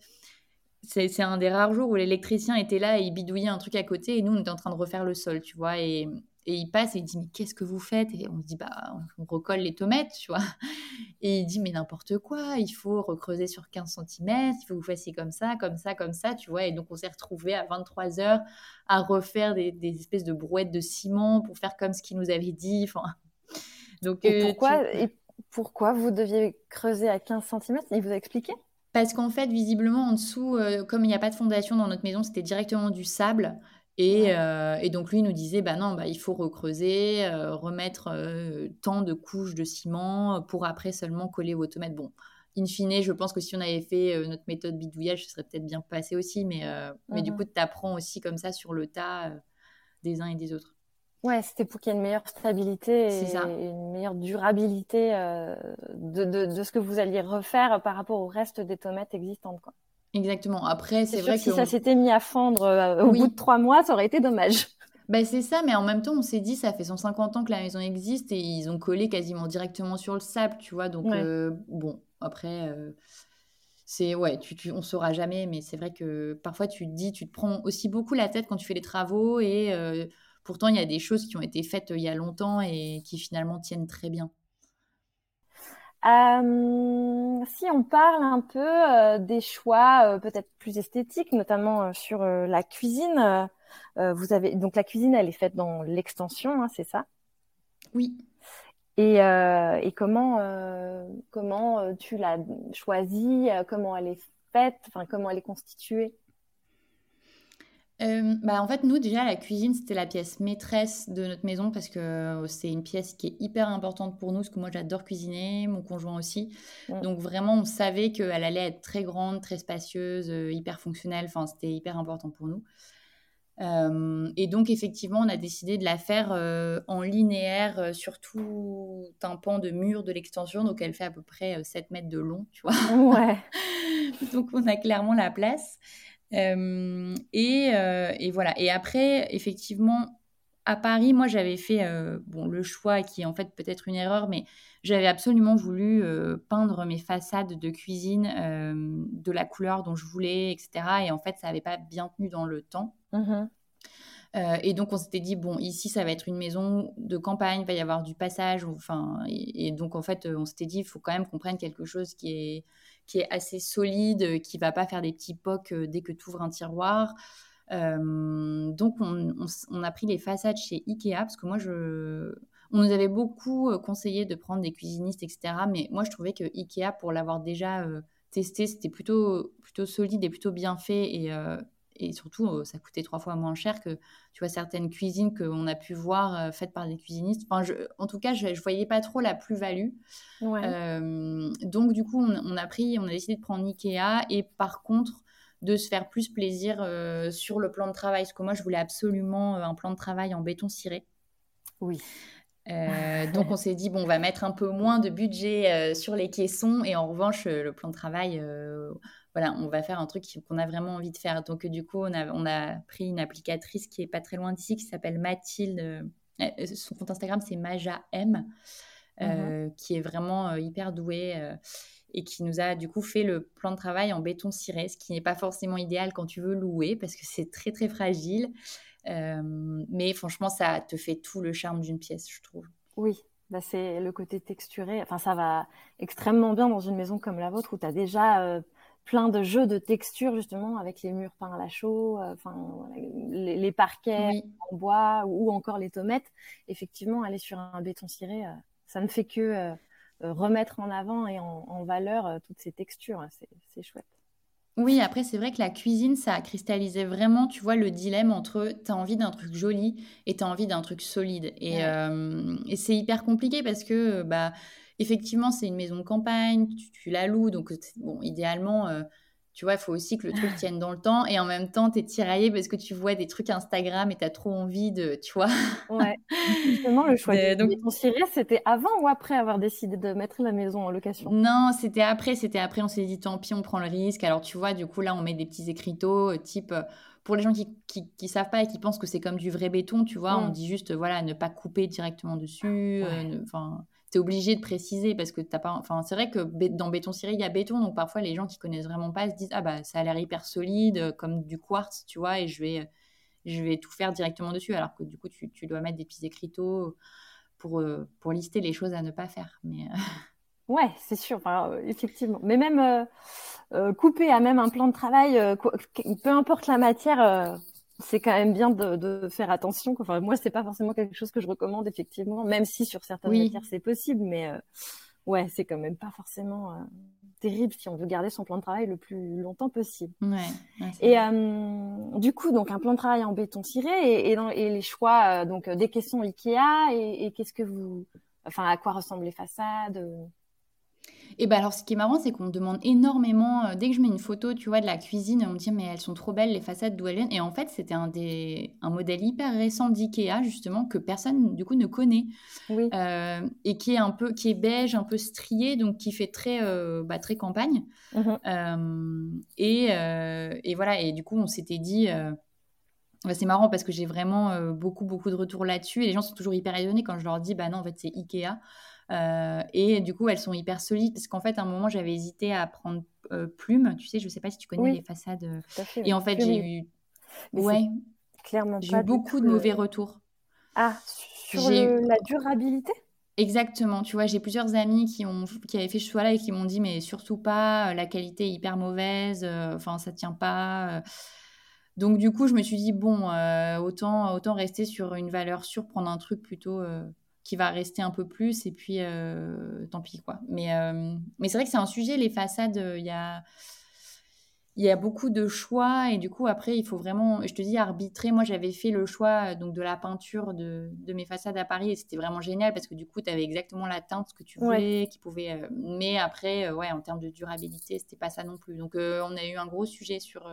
c'est un des rares jours où l'électricien était là et il bidouillait un truc à côté et nous, on était en train de refaire le sol, tu vois. Et, et il passe et il dit, mais qu'est-ce que vous faites? Et on se dit, bah, on recolle les tomates, tu vois. Et il dit, mais n'importe quoi, il faut recreuser sur 15 cm, il faut que vous fassiez comme ça, comme ça, comme ça, tu vois. Et donc, on s'est retrouvés à 23 heures à refaire des, espèces de brouettes de ciment pour faire comme ce qu'il nous avait dit. Enfin, donc, et, euh, pourquoi, et pourquoi vous deviez creuser à 15 cm Il vous a expliqué? Parce qu'en fait, visiblement, en dessous, euh, comme il n'y a pas de fondation dans notre maison, c'était directement du sable. Et, euh, et, donc lui nous disait, bah non, bah, il faut recreuser, euh, remettre tant de couches de ciment pour après seulement coller vos tomates. Bon, in fine, je pense que si on avait fait notre méthode bidouillage, ce serait peut-être bien passé aussi, mais, mais du mmh coup, tu apprends aussi comme ça sur le tas des uns et des autres. Ouais, c'était pour qu'il y ait une meilleure stabilité et une meilleure durabilité euh, de, de, de, ce que vous alliez refaire par rapport au reste des tomates existantes. Quoi. Exactement. Après, c'est vrai que si ça s'était mis à fendre euh, au bout de trois mois, ça aurait été dommage. Ben, c'est ça, mais en même temps, on s'est dit, ça fait 150 ans que la maison existe et ils ont collé quasiment directement sur le sable, tu vois. Donc, euh, bon, après, c'est ouais, tu, tu, on saura jamais, mais c'est vrai que parfois tu te dis, tu te prends aussi beaucoup la tête quand tu fais les travaux et Pourtant, il y a des choses qui ont été faites euh, il y a longtemps et qui finalement tiennent très bien. Euh, si on parle un peu euh, des choix peut-être plus esthétiques, notamment sur la cuisine, vous avez donc la cuisine, elle est faite dans l'extension, hein, c'est ça? Oui. Et, et comment comment tu l'as choisie? Comment elle est faite? Enfin, comment elle est constituée? Euh, bah, en fait, nous, déjà, la cuisine, c'était la pièce maîtresse de notre maison parce que euh, c'est une pièce qui est hyper importante pour nous, parce que moi, j'adore cuisiner, mon conjoint aussi. Donc, vraiment, on savait qu'elle allait être très grande, très spacieuse, euh, hyper fonctionnelle. Enfin, c'était hyper important pour nous. et donc, effectivement, on a décidé de la faire en linéaire sur tout un pan de mur de l'extension. Donc, elle fait à peu près 7 mètres de long, tu vois. Ouais. donc, on a clairement la place. Euh, et, euh, et, voilà. Et après, effectivement, à Paris, moi, j'avais fait euh, bon, le choix qui est en fait peut-être une erreur, mais j'avais absolument voulu peindre mes façades de cuisine de la couleur dont je voulais, etc. Et en fait, ça n'avait pas bien tenu dans le temps. Mmh et donc, on s'était dit, bon, ici, ça va être une maison de campagne, il va y avoir du passage. Enfin, et, et donc, en fait, on s'était dit, il faut quand même qu'on prenne quelque chose qui est, qui est assez solide, euh, qui va pas faire des petits pocs euh, dès que tu ouvres un tiroir. Euh, donc, on, a pris les façades chez Ikea parce que moi, je, on nous avait beaucoup conseillé de prendre des cuisinistes, etc. Mais moi, je trouvais que Ikea, pour l'avoir déjà testé, c'était plutôt, plutôt solide et plutôt bien fait. Et, et surtout, euh, ça coûtait trois fois moins cher que tu vois certaines cuisines qu'on a pu voir euh, faites par des cuisinistes. Enfin, en tout cas, je, ne voyais pas trop la plus-value. Euh, donc, du coup, on, a pris, on a décidé de prendre Ikea et par contre de se faire plus plaisir sur le plan de travail. Parce que moi, je voulais absolument un plan de travail en béton ciré. Oui. donc on s'est dit bon on va mettre un peu moins de budget sur les caissons et en revanche le plan de travail voilà, on va faire un truc qu'on a vraiment envie de faire. Donc, du coup, on a, on a pris une applicatrice qui est pas très loin d'ici, qui s'appelle Mathilde. Euh, son compte Instagram, c'est Maja M, euh, mhm. qui est vraiment euh, hyper douée et qui nous a du coup fait le plan de travail en béton ciré, ce qui n'est pas forcément idéal quand tu veux louer parce que c'est très très fragile. mais franchement, ça te fait tout le charme d'une pièce, je trouve. Oui, bah c'est le côté texturé. Enfin, ça va extrêmement bien dans une maison comme la vôtre où tu as déjà plein de jeux de textures justement avec les murs peints à la chaux, euh, enfin les, parquets en bois ou encore les tomates. Effectivement, aller sur un béton ciré, euh, ça ne fait que euh, remettre en avant et en, valeur toutes ces textures. C'est chouette. Oui, après, c'est vrai que la cuisine, ça a cristallisé vraiment, tu vois, le dilemme entre tu as envie d'un truc joli et tu as envie d'un truc solide. Et, et c'est hyper compliqué parce que, bah, effectivement, c'est une maison de campagne, tu, la loues, donc, bon, idéalement, euh, tu vois, il faut aussi que le truc tienne dans le temps et en même temps, tu es tiraillé parce que tu vois des trucs Instagram et tu as trop envie de, tu vois. Ouais. Justement, le choix de, donc... ton c'était avant ou après avoir décidé de mettre la maison en location? Non, c'était après. C'était après, on s'est dit tant pis, on prend le risque. Alors, tu vois, du coup, là, on met des petits écriteaux, euh, type. Euh, pour les gens qui, qui, savent pas et qui pensent que c'est comme du vrai béton, tu vois, on mm. dit juste, voilà, ne pas couper directement dessus. Euh, enfin tu es obligé de préciser parce que t'as pas. Enfin, c'est vrai que dans béton ciré, il y a béton, donc parfois les gens qui connaissent vraiment pas se disent ah bah ça a l'air hyper solide, euh, comme du quartz, tu vois, et je vais, je vais tout faire directement dessus, alors que du coup tu, tu dois mettre des petits écriteaux pour, euh, pour lister les choses à ne pas faire. Mais euh, Ouais, c'est sûr, effectivement. Mais même couper à même un plan de travail, peu importe la matière, c'est quand même bien de, de, faire attention. Enfin, moi, c'est pas forcément quelque chose que je recommande effectivement, même si sur certaines matières c'est possible, mais euh, ouais, c'est quand même pas forcément euh, terrible si on veut garder son plan de travail le plus longtemps possible. Ouais, et euh, du coup, donc un plan de travail en béton ciré et, et, dans, et les choix, donc des questions Ikea et, et qu'est-ce que vous, enfin, à quoi ressemblent les façades et ben alors, ce qui est marrant, c'est qu'on demande énormément, euh, dès que je mets une photo, tu vois, de la cuisine, on me dit, mais elles sont trop belles, les façades, d'où elles viennent. Et en fait, c'était un, des, un modèle hyper récent d'IKEA, justement, que personne, du coup, ne connaît. Oui. Euh, et qui est un peu, qui est beige, un peu strié, donc qui fait très, euh, bah, très campagne. Mmh et, et, voilà, et du coup, on s'était dit... Bah, c'est marrant parce que j'ai vraiment beaucoup, beaucoup de retours là-dessus. Et les gens sont toujours hyper étonnés quand je leur dis, bah non, en fait, c'est Ikea. Euh, et du coup, elles sont hyper solides parce qu'en fait, à un moment, j'avais hésité à prendre euh, Plume. Tu sais, je sais pas si tu connais les façades. Euh, et en fait, j'ai eu. ouais. Clairement J'ai eu beaucoup de mauvais retours. Ah, sur la durabilité? Exactement, tu vois, j'ai plusieurs amis qui, ont, qui avaient fait ce choix-là et qui m'ont dit, mais surtout pas, la qualité est hyper mauvaise, enfin, ça tient pas. Donc, du coup, je me suis dit, bon, autant, autant rester sur une valeur sûre, prendre un truc plutôt qui va rester un peu plus et puis euh, tant pis quoi. Mais, euh, mais c'est vrai que c'est un sujet, les façades, euh, il y a, il y a beaucoup de choix et du coup après il faut vraiment, je te dis, arbitrer. Moi j'avais fait le choix donc de la peinture de, de mes façades à Paris et c'était vraiment génial parce que du coup tu avais exactement la teinte que tu voulais, qui pouvait... mais après, ouais, en termes de durabilité, c'était pas ça non plus. Donc on a eu un gros sujet sur,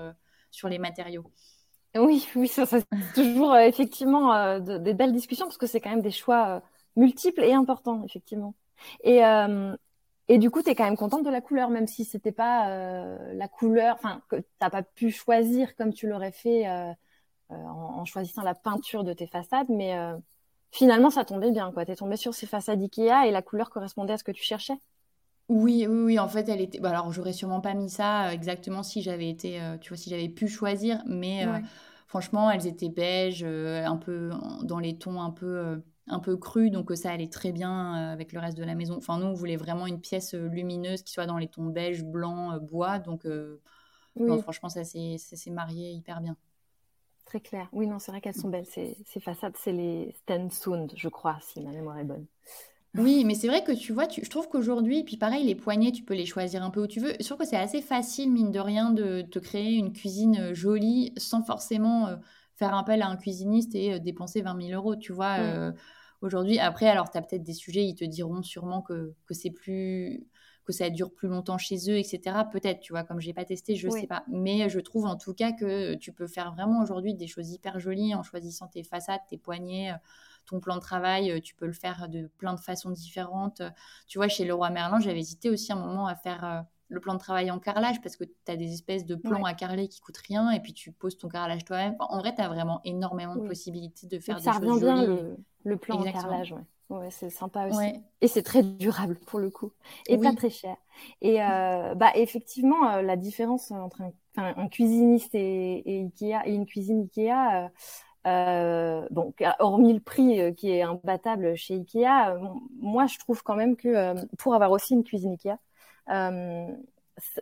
sur les matériaux. Oui, oui, ça, c'est toujours effectivement des belles discussions parce que c'est quand même des choix multiples et importants, effectivement. Et, euh, et du coup, tu es quand même contente de la couleur, même si c'était pas euh, la couleur, enfin, que t'as pas pu choisir comme tu l'aurais fait euh, en, en, choisissant la peinture de tes façades, mais finalement, ça tombait bien, quoi. T'es tombée sur ces façades Ikea et la couleur correspondait à ce que tu cherchais. Oui, oui, oui, en fait, elle était. Bah, alors, j'aurais sûrement pas mis ça exactement si j'avais été, tu vois, si j'avais pu choisir, mais franchement, elles étaient beige, un peu dans les tons un peu un peu cru, donc euh, ça allait très bien euh, avec le reste de la maison. Enfin, nous, on voulait vraiment une pièce euh, lumineuse qui soit dans les tons beige, blanc, bois. Donc, franchement, ça s'est marié hyper bien. Très clair. Oui, non, c'est vrai qu'elles sont belles. Ces, façades, c'est les Stensund, je crois, si ma mémoire est bonne. Oui, mais c'est vrai que tu vois, je trouve qu'aujourd'hui, puis pareil, les poignées, tu peux les choisir un peu où tu veux. Je trouve que c'est assez facile, mine de rien, de te créer une cuisine jolie sans forcément faire appel à un cuisiniste et dépenser 20 000 euros, tu vois. Mm aujourd'hui. Après, alors, tu as peut-être des sujets, ils te diront sûrement que, que c'est plus que ça dure plus longtemps chez eux, etc. Peut-être, tu vois, comme j'ai pas testé, je ne sais pas. Mais je trouve en tout cas que tu peux faire vraiment aujourd'hui des choses hyper jolies en choisissant tes façades, tes poignets, euh, ton plan de travail. Euh, tu peux le faire de plein de façons différentes. Tu vois, chez Leroy Merlin, j'avais hésité aussi un moment à faire euh, le plan de travail en carrelage parce que tu as des espèces de plans à carreler qui coûtent rien et puis tu poses ton carrelage toi-même. en vrai, tu as vraiment énormément de possibilités de faire des choses jolies. Bien le plan en carrelage, ouais. Ouais, c'est sympa aussi. Et c'est très durable pour le coup. Et pas très cher. Et euh, bah, effectivement, euh, la différence entre un, cuisiniste et, Ikea et une cuisine Ikea, euh, bon, hormis le prix qui est imbattable chez Ikea, moi je trouve quand même que pour avoir aussi une cuisine Ikea,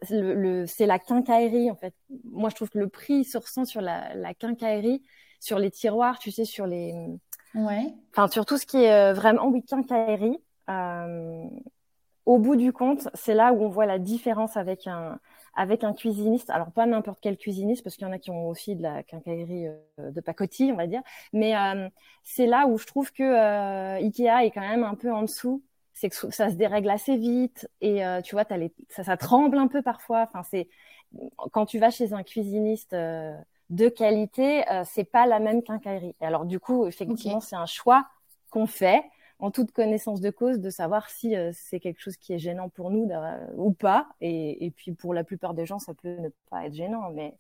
le, c'est la quincaillerie en fait. Moi je trouve que le prix se ressent sur la, la quincaillerie, sur les tiroirs, tu sais, sur les Ouais. Enfin, sur tout ce qui est euh, vraiment week-end. Euh, au bout du compte, c'est là où on voit la différence avec un, avec un cuisiniste. Alors pas n'importe quel cuisiniste, parce qu'il y en a qui ont aussi de la quincaillerie euh, de pacotille, on va dire. Mais euh, c'est là où je trouve que euh, Ikea est quand même un peu en dessous. C'est que ça se dérègle assez vite et tu vois, as les, ça, ça tremble un peu parfois. Enfin, c'est quand tu vas chez un cuisiniste de qualité, c'est pas la même quincaillerie. Et alors du coup, effectivement, c'est un choix qu'on fait en toute connaissance de cause de savoir si euh, c'est quelque chose qui est gênant pour nous ou pas. Et, puis pour la plupart des gens, ça peut ne pas être gênant. Mais,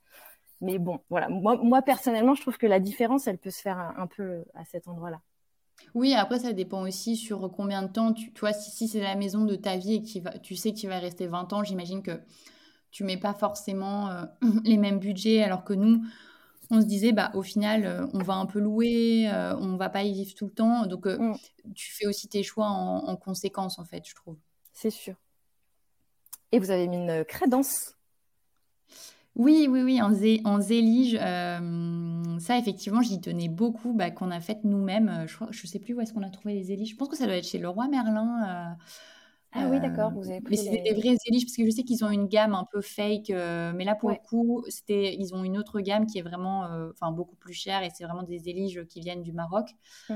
mais bon, voilà. Moi, personnellement, je trouve que la différence, elle peut se faire un, peu à cet endroit-là. Oui, après, ça dépend aussi sur combien de temps. Tu, vois, si, c'est la maison de ta vie et que tu sais qu'il va rester 20 ans, j'imagine que tu mets pas forcément euh, les mêmes budgets alors que nous, on se disait, bah, au final, euh, on va un peu louer, euh, on va pas y vivre tout le temps. Donc, euh, mm. tu fais aussi tes choix en, conséquence, en fait, je trouve. C'est sûr. Et vous avez mis une crédence? Oui, oui, oui, en, zé, en zélige, ça effectivement, j'y tenais beaucoup, bah, qu'on a fait nous-mêmes. Je ne sais plus où est-ce qu'on a trouvé les zéliges. Je pense que ça doit être chez Leroy Merlin. Ah oui, d'accord, vous avez pris Mais c'est des vrais Zélige, parce que je sais qu'ils ont une gamme un peu fake, euh, mais là, pour le coup, c'était, ils ont une autre gamme qui est vraiment, euh, enfin, beaucoup plus chère, et c'est vraiment des Zéliges qui viennent du Maroc. Mmh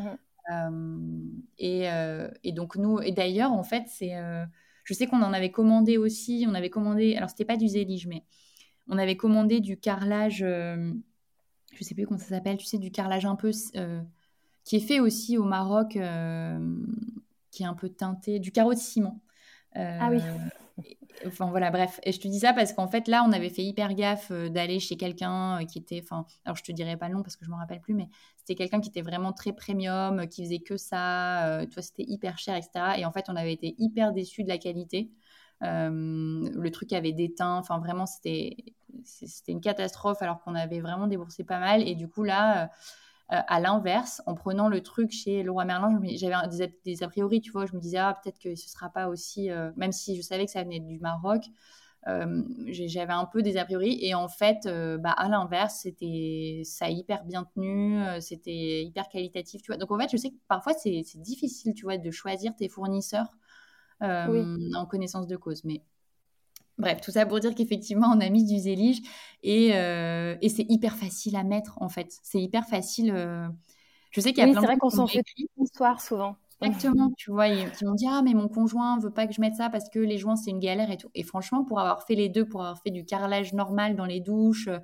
et, euh, et, donc, nous, et d'ailleurs, en fait, c'est, je sais qu'on en avait commandé aussi, on avait commandé, alors, c'était pas du Zélige, mais on avait commandé du carrelage, je sais plus comment ça s'appelle, tu sais, du carrelage un peu, qui est fait aussi au Maroc, qui est un peu teinté, du carreau de ciment ah oui. Euh, enfin voilà, bref. Et je te dis ça parce qu'en fait, là, on avait fait hyper gaffe euh, d'aller chez quelqu'un euh, qui était, enfin, alors je te dirai pas le nom parce que je me rappelle plus, mais c'était quelqu'un qui était vraiment très premium, qui faisait que ça. tu vois, c'était hyper cher, etc. Et en fait, on avait été hyper déçus de la qualité. le truc avait déteint. Enfin, vraiment, c'était une catastrophe alors qu'on avait vraiment déboursé pas mal. Et du coup, là euh, à l'inverse, en prenant le truc chez Leroy Merlin, j'avais des, a priori, tu vois, je me disais, ah, peut-être que ce sera pas aussi, euh, même si je savais que ça venait du Maroc, euh, j'avais un peu des a priori. Et en fait, bah, à l'inverse, c'était ça a hyper bien tenu, c'était hyper qualitatif, tu vois. Donc en fait, je sais que parfois, c'est difficile, tu vois, de choisir tes fournisseurs en connaissance de cause. Mais Bref, tout ça pour dire qu'effectivement, on a mis du zélige et, euh, et c'est hyper facile à mettre en fait. C'est hyper facile. Euh, je sais qu'il y a oui, plein c'est vrai qu'on s'en fait une histoire souvent. Exactement, tu vois, ils, m'ont dit ah mais mon conjoint veut pas que je mette ça parce que les joints c'est une galère et tout. Et franchement, pour avoir fait les deux, pour avoir fait du carrelage normal dans les douches, euh,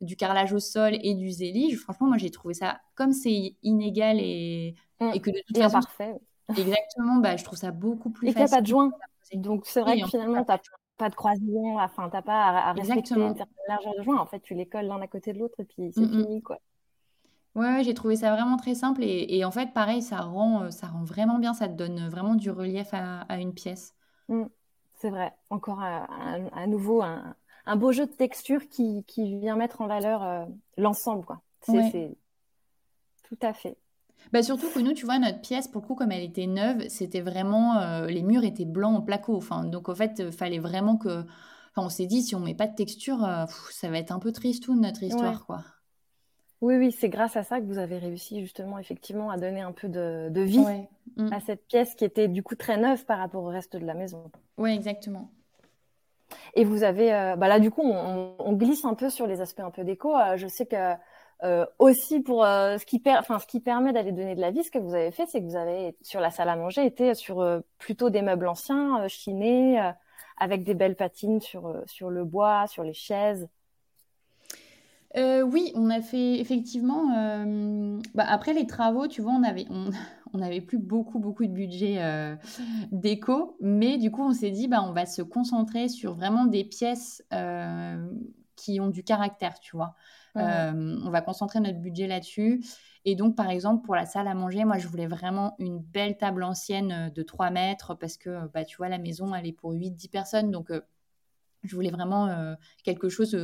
du carrelage au sol et du zélige, franchement moi j'ai trouvé ça comme c'est inégal et, mmh. et que de toute et façon parfait. Exactement, bah je trouve ça beaucoup plus et facile. Et qu'il n'y a pas de joint. Donc c'est vrai que finalement tu pas de croisillon, enfin, t'as pas à, respecter une certaine largeur de joint. En fait, tu les colles l'un à côté de l'autre et puis c'est fini, quoi. Ouais, j'ai trouvé ça vraiment très simple et, en fait, pareil, ça rend, euh, ça rend vraiment bien, ça te donne vraiment du relief à, une pièce. Mmh, c'est vrai. Encore à, nouveau un, beau jeu de texture qui, vient mettre en valeur euh, l'ensemble, quoi. C'est tout à fait. Bah surtout que nous, tu vois, notre pièce, pour le coup, comme elle était neuve, c'était vraiment. Euh, les murs étaient blancs en placo. Enfin, donc, en fait, il fallait vraiment que. Enfin, on s'est dit, si on met pas de texture, euh, ça va être un peu triste tout notre histoire, quoi. Oui, oui, c'est grâce à ça que vous avez réussi justement, effectivement, à donner un peu de, de vie mm. à cette pièce qui était du coup très neuve par rapport au reste de la maison. Oui, exactement. Et vous avez, euh, bah là, du coup, on, on, glisse un peu sur les aspects un peu déco. je sais que euh, aussi pour euh, ce qui permet d'aller donner de la vie, ce que vous avez fait, c'est que vous avez sur la salle à manger été sur euh, plutôt des meubles anciens, chinés, avec des belles patines sur sur le bois, sur les chaises. oui, on a fait effectivement. Bah, après les travaux, tu vois, on avait on, on avait plus beaucoup beaucoup de budget déco, mais du coup on s'est dit bah on va se concentrer sur vraiment des pièces qui ont du caractère, tu vois. Euh, on va concentrer notre budget là-dessus. Et donc, par exemple, pour la salle à manger, moi, je voulais vraiment une belle table ancienne euh, de 3 mètres parce que, bah, tu vois, la maison, elle est pour 8-10 personnes. Donc, euh, je voulais vraiment quelque chose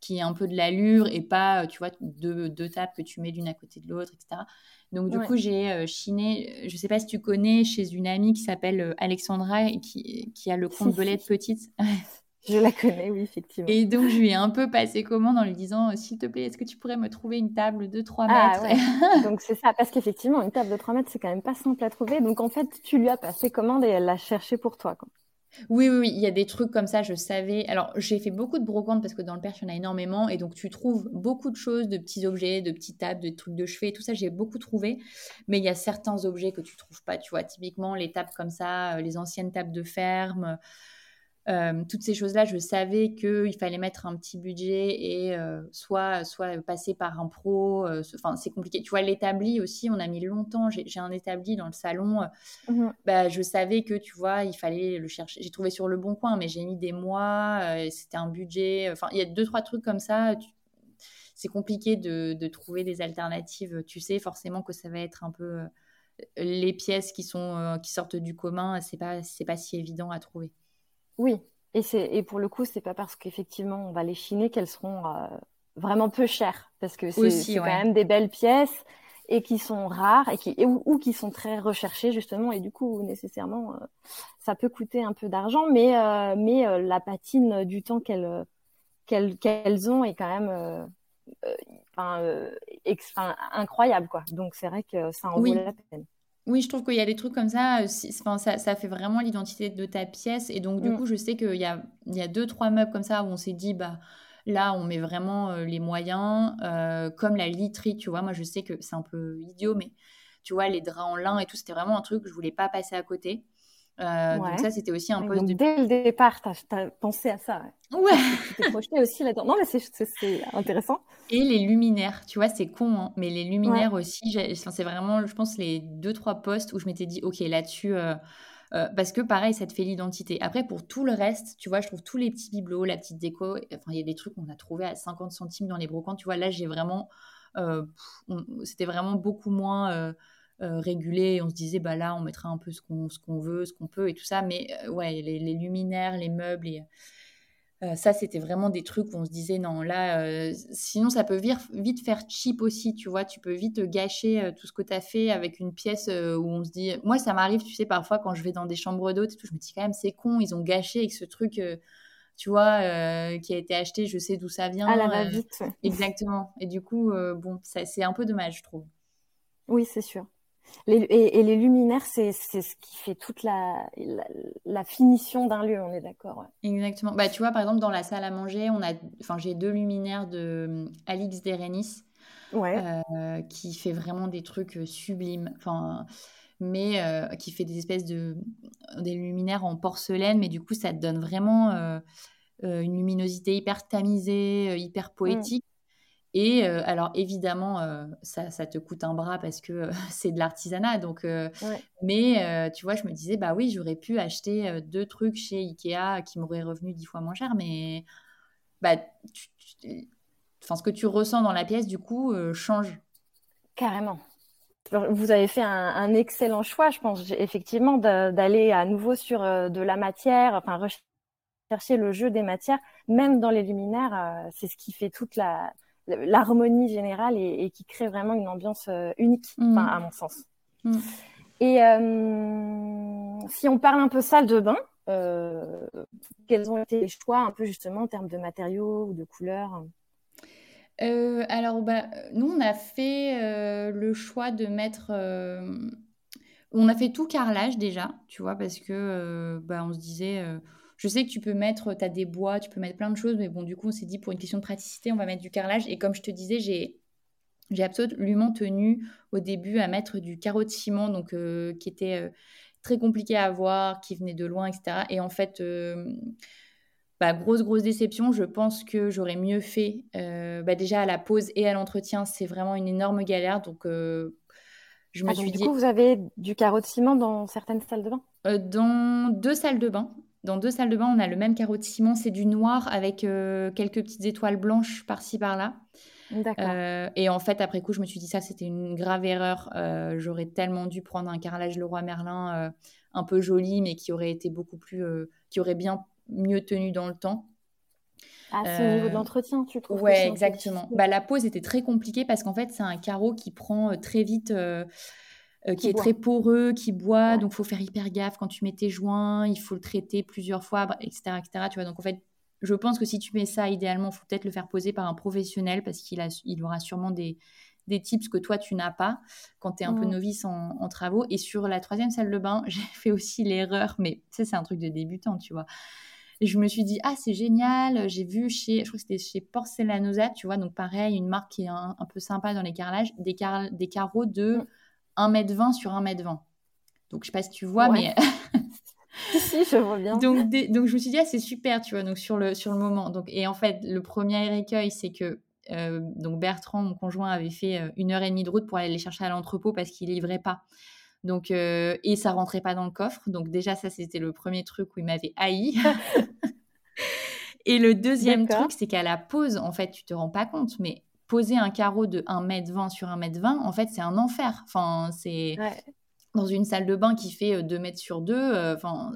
qui ait un peu de l'allure et pas, tu vois, deux, tables que tu mets l'une à côté de l'autre, etc. Donc, du coup, j'ai chiné, je sais pas si tu connais, chez une amie qui s'appelle Alexandra et qui, qui a le compte Belette Petite. Je la connais, oui, effectivement. Et donc, je lui ai un peu passé commande en lui disant S'il te plaît, est-ce que tu pourrais me trouver une table de 3 ah, mètres? Donc, c'est ça, parce qu'effectivement, une table de 3 mètres, c'est quand même pas simple à trouver. Donc, en fait, tu lui as passé commande et elle l'a cherché pour toi. Quoi. Oui, oui, oui, il y a des trucs comme ça, je savais. Alors, j'ai fait beaucoup de brocantes parce que dans le Perche, il y en a énormément. Et donc, tu trouves beaucoup de choses, de petits objets, de petites tables, de trucs de chevet, tout ça, j'ai beaucoup trouvé. Mais il y a certains objets que tu trouves pas. Tu vois, typiquement, les tables comme ça, euh, les anciennes tables de ferme. Euh, toutes ces choses-là, je savais qu'il fallait mettre un petit budget et euh, soit, soit passer par un pro. Euh, enfin, c'est compliqué. Tu vois, l'établi aussi, on a mis longtemps. J'ai un établi dans le salon. Mmh bah, je savais que, tu vois, il fallait le chercher. J'ai trouvé sur le bon coin, mais j'ai mis des mois. C'était un budget. Enfin, il y a deux, trois trucs comme ça. C'est compliqué de, de, trouver des alternatives. Tu sais forcément que ça va être un peu les pièces qui, sont, qui sortent du commun. C'est pas, pas si évident à trouver. Oui, et, c'est, et pour le coup, c'est pas parce qu'effectivement on va les chiner qu'elles seront euh, vraiment peu chères, parce que c'est, quand même des belles pièces et qui sont rares et qui ou, qui sont très recherchées justement. Et du coup nécessairement euh, ça peut coûter un peu d'argent, mais euh, mais la patine du temps qu'elles qu'elles, qu'elles ont est quand même incroyable quoi. Donc c'est vrai que ça en vaut la peine. Oui, je trouve qu'il y a des trucs comme ça, euh, ça, ça fait vraiment l'identité de ta pièce. Et donc, du mmh. coup, je sais qu'il y a, il y a deux, trois meubles comme ça où on s'est dit, bah, là, on met vraiment euh, les moyens, euh, comme la literie, tu vois. Moi, je sais que c'est un peu idiot, mais tu vois, les draps en lin et tout, c'était vraiment un truc que je voulais pas passer à côté. Euh, donc ça, c'était aussi un peu... Dès le départ, tu as, pensé à ça. Ouais. tu t'es projeté aussi là-dedans. Non, mais c'est intéressant. Et les luminaires, tu vois, c'est con, hein, mais les luminaires aussi, c'est vraiment, je pense, les deux, trois postes où je m'étais dit, OK, là-dessus... Euh, euh, parce que pareil, ça te fait l'identité. Après, pour tout le reste, tu vois, je trouve tous les petits bibelots, la petite déco, enfin, il y a des trucs qu'on a trouvé à 50 centimes dans les brocantes. Tu vois, là, j'ai vraiment... C'était vraiment beaucoup moins euh, régulé. on se disait, bah là, on mettra un peu ce qu'on ce qu'on veut, ce qu'on peut et tout ça. Mais euh, ouais, les, luminaires, les meubles, et, euh, ça, c'était vraiment des trucs où on se disait, non, là, sinon, ça peut vite, vite faire cheap aussi, tu vois. Tu peux vite gâcher tout ce que tu as fait avec une pièce où on se dit. Moi, ça m'arrive, tu sais, parfois quand je vais dans des chambres d'hôtes et tout, je me dis quand même, c'est con, ils ont gâché avec ce truc tu vois, qui a été acheté, je sais d'où ça vient. À la va-vite. exactement. Et du coup, bon, c'est un peu dommage, je trouve. Oui, c'est sûr et, les luminaires, c'est ce qui fait toute la, la, finition d'un lieu, on est d'accord. Exactement. Bah, tu vois, par exemple, dans la salle à manger, on a, enfin, j'ai deux luminaires de hum, Alix Derenis, euh, qui fait vraiment des trucs euh, sublimes. Enfin, mais euh, qui fait des espèces de des luminaires en porcelaine, mais du coup, ça te donne vraiment une luminosité hyper tamisée, hyper mmh. Et euh, alors évidemment, euh, ça, ça, te coûte un bras parce que euh, c'est de l'artisanat. Donc, mais tu vois, je me disais bah oui, j'aurais pu acheter deux trucs chez Ikea qui m'auraient revenu dix fois moins cher, mais bah, enfin, ce que tu ressens dans la pièce du coup change. Carrément. Vous avez fait un, excellent choix, je pense, effectivement, d'aller à nouveau sur de la matière, enfin rechercher le jeu des matières, même dans les luminaires, c'est ce qui fait toute la, l'harmonie générale et, qui crée vraiment une ambiance euh, unique, mm. à mon sens. Mm. Et euh, si on parle un peu salle de bain, euh, quels ont été les choix un peu justement en termes de matériaux ou de couleurs? Alors, bah, nous, on a fait le choix de mettre. on a fait tout carrelage déjà, tu vois, parce que bah, on se disait je sais que tu peux mettre, tu as des bois, tu peux mettre plein de choses, mais bon, du coup, on s'est dit pour une question de praticité, on va mettre du carrelage. Et comme je te disais, j'ai j'ai absolument tenu au début à mettre du carreau de ciment, donc euh, qui était euh, très compliqué à avoir, qui venait de loin, etc. Et en fait, euh, bah, grosse, grosse déception. Je pense que j'aurais mieux fait. Bah, déjà à la pause et à l'entretien, c'est vraiment une énorme galère. Donc, je me ah, suis du dit. coup, vous avez du carreau de ciment dans certaines salles de bain? Dans deux salles de bain. Dans deux salles de bain, on a le même carreau de ciment, c'est du noir avec euh, quelques petites étoiles blanches par-ci par-là. Euh, et en fait, après coup, je me suis dit ça, c'était une grave erreur. Euh, j'aurais tellement dû prendre un carrelage Leroy Merlin un peu joli, mais qui aurait été beaucoup plus, qui aurait bien mieux tenu dans le temps. Ah, c'est au niveau de l'entretien, tu trouves Ouais, exactement. Bah, la pose était très compliquée parce qu'en fait, c'est un carreau qui prend très vite euh, qui, est très poreux, qui boit. Donc, il faut faire hyper gaffe quand tu mets tes joints. Il faut le traiter plusieurs fois, etc., etc. Tu vois, donc en fait, je pense que si tu mets ça, idéalement, il faut peut-être le faire poser par un professionnel parce qu'il a, il aura sûrement des, des tips que toi, tu n'as pas quand tu es un peu novice en, travaux. Et sur la troisième salle de bain, j'ai fait aussi l'erreur, mais ça, c'est un truc de débutant, tu vois. Et je me suis dit, ah, c'est génial, j'ai vu chez, je crois que c'était chez Porcelanosa, tu vois, donc pareil, une marque qui est un, peu sympa dans les carrelages, des, des carreaux de 1m20 sur 1m20. Donc, je sais pas si tu vois, mais. si, je vois bien. Donc, donc, je me suis dit, ah, c'est super, tu vois, donc sur le, sur le moment. Donc, et en fait, le premier écueil, c'est que euh, donc Bertrand, mon conjoint, avait fait euh, une heure et demie de route pour aller les chercher à l'entrepôt parce qu'il livrait pas. Donc, euh, et ça rentrait pas dans le coffre. Donc déjà, ça, c'était le premier truc où il m'avait haï. et le deuxième truc, c'est qu'à la pose, en fait, tu te rends pas compte, mais poser un carreau de 1m20 sur 1m20, en fait, c'est un enfer. Enfin, c'est dans une salle de bain qui fait 2 mètres sur 2. Enfin,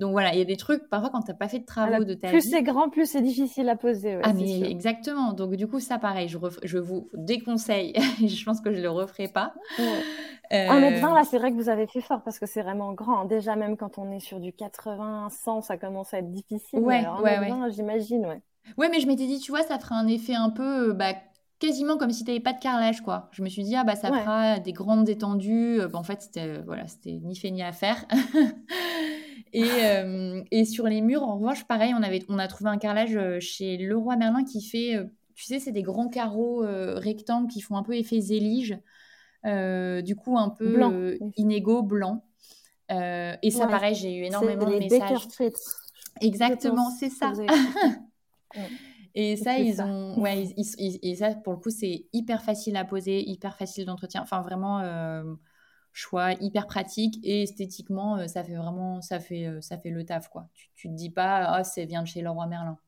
donc voilà, il y a des trucs, parfois quand tu n'as pas fait de travaux de ta plus c'est grand, plus c'est difficile à poser. ah mais exactement. Donc du coup, ça pareil, je, je vous déconseille. je pense que je ne le referai pas. Ouais. Euh... 1m20, là, c'est vrai que vous avez fait fort parce que c'est vraiment grand. Déjà, même quand on est sur du 80, 100, ça commence à être difficile. Ouais, ouais, ouais. j'imagine, ouais. Ouais, mais je m'étais dit, tu vois, ça ferait un effet un peu bah, quasiment comme si tu n'avais pas de carrelage, quoi. Je me suis dit, ah bah ça fera des grandes étendues. Bah, en fait, c'était voilà, ni fait ni à faire. Euh, et, sur les murs, en revanche, pareil, on, avait, on a trouvé un carrelage euh, chez Leroy Merlin qui fait, euh, tu sais, c'est des grands carreaux rectangles qui font un peu effet zélige, du coup un peu inégaux, blancs. et ça, pareil, j'ai eu énormément de messages. Exactement, c'est ça. Et ça, ils ont. Ouais, et ça, pour le coup, c'est hyper facile à poser, hyper facile d'entretien. Enfin, vraiment, choix hyper pratique et esthétiquement, euh, ça fait vraiment, ça fait, euh, ça fait le taf, quoi. Tu, tu te dis pas, ah, c'est vient de chez Leroy Merlin.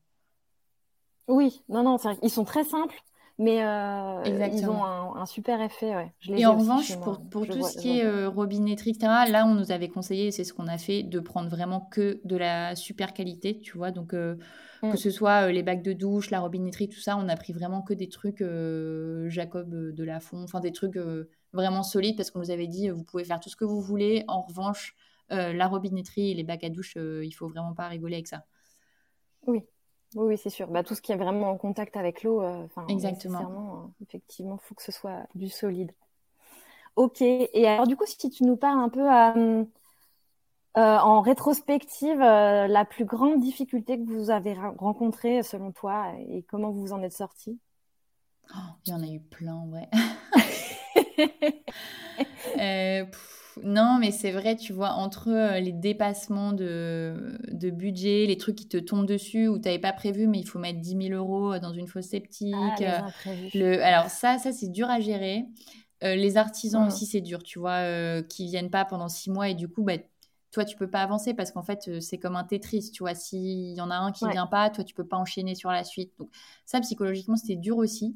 Oui, non, non, ils sont très simples, mais euh, ils ont un, super effet. Ouais. et en revanche, pour, pour tout ce qui est robinetterie, etc., là, on nous avait conseillé, c'est ce qu'on a fait, de prendre vraiment que de la super qualité, tu vois. Donc, que mm. ce soit les bacs de douche, la robinetterie, tout ça, on a pris vraiment que des trucs Jacob de la Fond, enfin des trucs vraiment solide parce qu'on nous avait dit vous pouvez faire tout ce que vous voulez. En revanche, euh, la robinetterie et les bacs à douche, euh, il faut vraiment pas rigoler avec ça. Oui, oui, c'est sûr. Bah, tout ce qui est vraiment en contact avec l'eau, euh, exactement. effectivement, il faut que ce soit du solide. Ok. Et alors, du coup, si tu nous parles un peu en rétrospective, la plus grande difficulté que vous avez rencontrée selon toi et comment vous vous en êtes sorti oh, Il y en a eu plein, ouais. Euh, non, mais c'est vrai, tu vois, entre euh, les dépassements de, de, budget, les trucs qui te tombent dessus ou tu n'avais pas prévu, mais il faut mettre 10 000 euros dans une fosse sceptique. Ah, le, alors ça, ça c'est dur à gérer. Euh, les artisans aussi, c'est dur, tu vois, qui viennent pas pendant six mois et du coup, bah, toi, tu peux pas avancer parce qu'en fait, c'est comme un Tetris, tu vois. S'il y en a un qui vient pas, toi, tu peux pas enchaîner sur la suite. Donc, ça, psychologiquement, c'était dur aussi.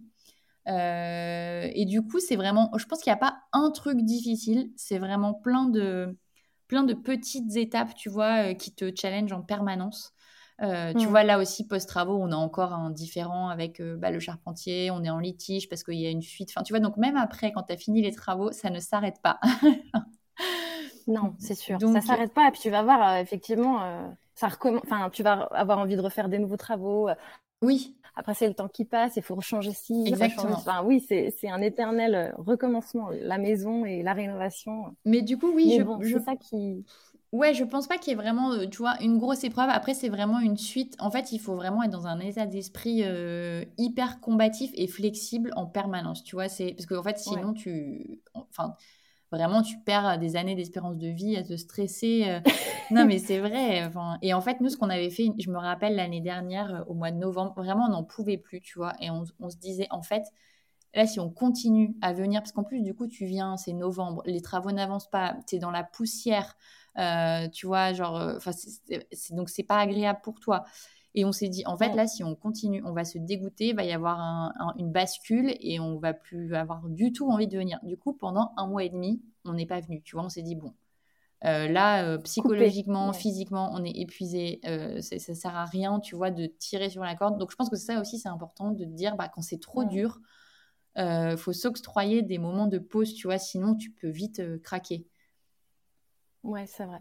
Euh, et du coup, c'est vraiment, je pense qu'il n'y a pas un truc difficile, c'est vraiment plein de, plein de petites étapes, tu vois, euh, qui te challenge en permanence. Euh, tu vois, là aussi, post-travaux, on a encore un différent avec bah, le charpentier, on est en litige parce qu'il y a une fuite. Enfin, tu vois, donc même après, quand tu as fini les travaux, ça ne s'arrête pas. non, c'est sûr. Donc, ça ne s'arrête pas. Et puis tu vas voir, effectivement, ça enfin, tu vas avoir envie de refaire des nouveaux travaux. Oui. Après, c'est le temps qui passe, il faut rechanger ci, Exactement. Enfin, oui, c'est un éternel euh, recommencement, la maison et la rénovation. Mais du coup, oui, je, je... ça qui. Ouais, je pense pas qu'il y ait vraiment, euh, tu vois, une grosse épreuve. Après, c'est vraiment une suite. En fait, il faut vraiment être dans un état d'esprit euh, hyper combatif et flexible en permanence. Tu vois, c'est parce qu'en fait, sinon, tu, enfin, vraiment, tu perds des années d'espérance de vie à te stresser. Euh. non, mais c'est vrai. et en fait, nous, ce qu'on avait fait, je me rappelle l'année dernière, euh, au mois de novembre, vraiment, on n'en pouvait plus, tu vois. Et on, se disait, en fait, là, si on continue à venir, parce qu'en plus, du coup, tu viens, c'est novembre, les travaux n'avancent pas, tu es dans la poussière, euh, tu vois, genre, enfin, donc c'est pas agréable pour toi. Et on s'est dit, en fait, là, si on continue, on va se dégoûter, il va y avoir une bascule et on va plus avoir du tout envie de venir. Du coup, pendant un mois et demi, on n'est pas venu. Tu vois, on s'est dit, bon, euh, là, euh, psychologiquement, physiquement, on est épuisé. Euh, ça ne sert à rien, tu vois, de tirer sur la corde. Donc, je pense que ça aussi, c'est important de dire, bah, quand c'est trop dur, il faut s'octroyer des moments de pause, tu vois, sinon tu peux vite craquer. Ouais, c'est vrai.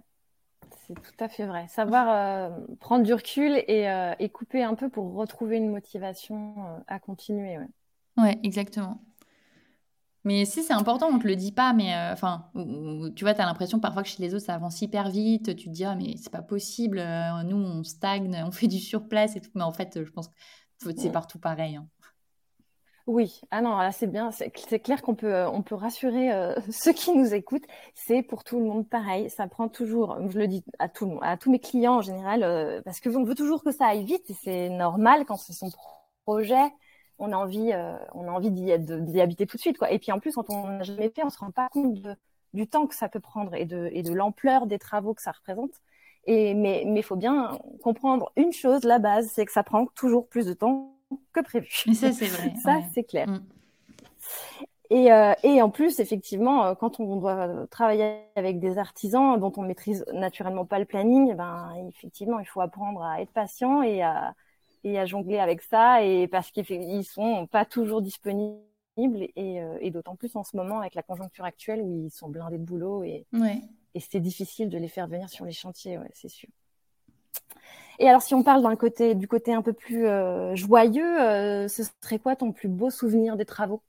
C'est tout à fait vrai. Savoir euh, prendre du recul et, euh, et, couper un peu pour retrouver une motivation euh, à continuer. Ouais, ouais exactement. Mais si c'est important, on te le dit pas, mais enfin, tu vois, tu as l'impression parfois que chez les autres ça avance hyper vite, tu te dis ah mais c'est pas possible, nous on stagne, on fait du surplace et tout, mais en fait je pense que c'est partout pareil. Hein. Oui, ah non, là c'est bien, c'est clair qu'on peut, on peut rassurer euh, ceux qui nous écoutent. C'est pour tout le monde pareil. Ça prend toujours, je le dis à tout à tous mes clients en général, euh, parce que on veut toujours que ça aille vite c'est normal quand c'est son projet. On a envie, euh, on envie d'y habiter tout de suite, quoi. Et puis en plus, quand on n'a jamais fait, on se rend pas compte du temps que ça peut prendre et de, et de l'ampleur des travaux que ça représente. Et mais, mais faut bien comprendre une chose, la base, c'est que ça prend toujours plus de temps que prévu. ça, c'est vrai. ça, c'est clair. Mm. Et, euh, et, en plus, effectivement, euh, quand on doit travailler avec des artisans dont on maîtrise naturellement pas le planning, ben effectivement, il faut apprendre à être patient et à, et à jongler avec ça, et parce qu'ils sont pas toujours disponibles, et, euh, et d'autant plus en ce moment avec la conjoncture actuelle où ils sont blindés de boulot et, et c'est difficile de les faire venir sur les chantiers, ouais, c'est sûr. Et alors, si on parle d'un côté, du côté un peu plus euh, joyeux, euh, ce serait quoi ton plus beau souvenir des travaux?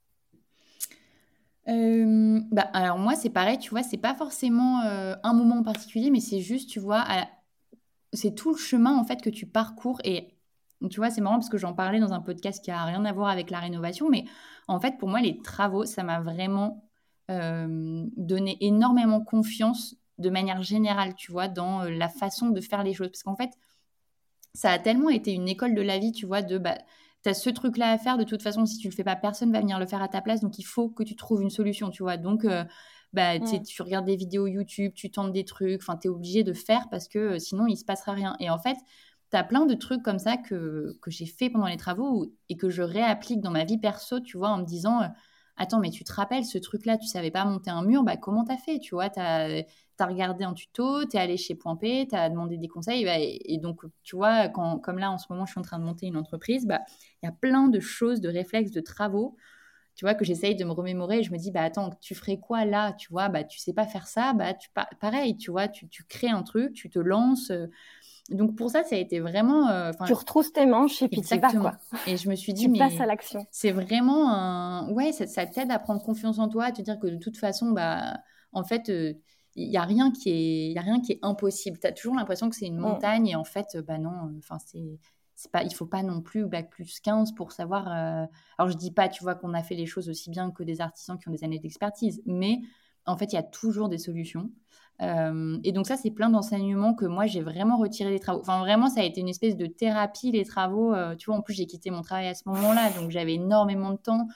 Euh, bah, alors moi c'est pareil, tu vois, c'est pas forcément un moment en particulier, mais c'est juste, tu vois, c'est tout le chemin en fait que tu parcours et tu vois, c'est marrant parce que j'en parlais dans un podcast qui a rien à voir avec la rénovation, mais en fait pour moi les travaux, ça m'a vraiment donné énormément confiance de manière générale, tu vois, dans la façon de faire les choses, parce qu'en fait ça a tellement été une école de la vie, tu vois, de bah, tu as ce truc-là à faire, de toute façon, si tu le fais pas, personne va venir le faire à ta place, donc il faut que tu trouves une solution, tu vois. Donc, euh, bah, tu regardes des vidéos YouTube, tu tentes des trucs, enfin, tu es obligé de faire parce que euh, sinon, il se passera rien. Et en fait, tu as plein de trucs comme ça que, que j'ai fait pendant les travaux et que je réapplique dans ma vie perso, tu vois, en me disant, euh, attends, mais tu te rappelles ce truc-là, tu savais pas monter un mur, bah, comment t'as fait, tu vois, tu as regardé un tuto, tu es allé chez Point P, tu as demandé des conseils. Bah, et, donc, tu vois, quand, comme là, en ce moment, je suis en train de monter une entreprise, bah, il y a plein de choses, de réflexes, de travaux, tu vois, que j'essaye de me remémorer. Je me dis, bah, attends, tu ferais quoi là Tu vois, bah, tu sais pas faire ça, bah, tu, pareil, tu vois, tu, tu crées un truc, tu te lances. Donc pour ça, ça a été vraiment. Euh, tu retrousses tes manches et puis tu vas quoi. Et je me suis dit, tu mais passes à l'action. C'est vraiment un. Ouais, ça, ça t'aide à prendre confiance en toi, à te dire que de toute façon, bah, en fait, euh, il n'y a rien qui est y a rien qui est impossible tu as toujours l'impression que c'est une mm. montagne et en fait bah non enfin c'est c'est pas il faut pas non plus bac plus 15 pour savoir euh, alors je dis pas tu vois qu'on a fait les choses aussi bien que des artisans qui ont des années d'expertise mais en fait il y a toujours des solutions euh, et donc ça c'est plein d'enseignements que moi j'ai vraiment retiré des travaux enfin vraiment ça a été une espèce de thérapie les travaux euh, tu vois en plus j'ai quitté mon travail à ce moment-là donc j'avais énormément de temps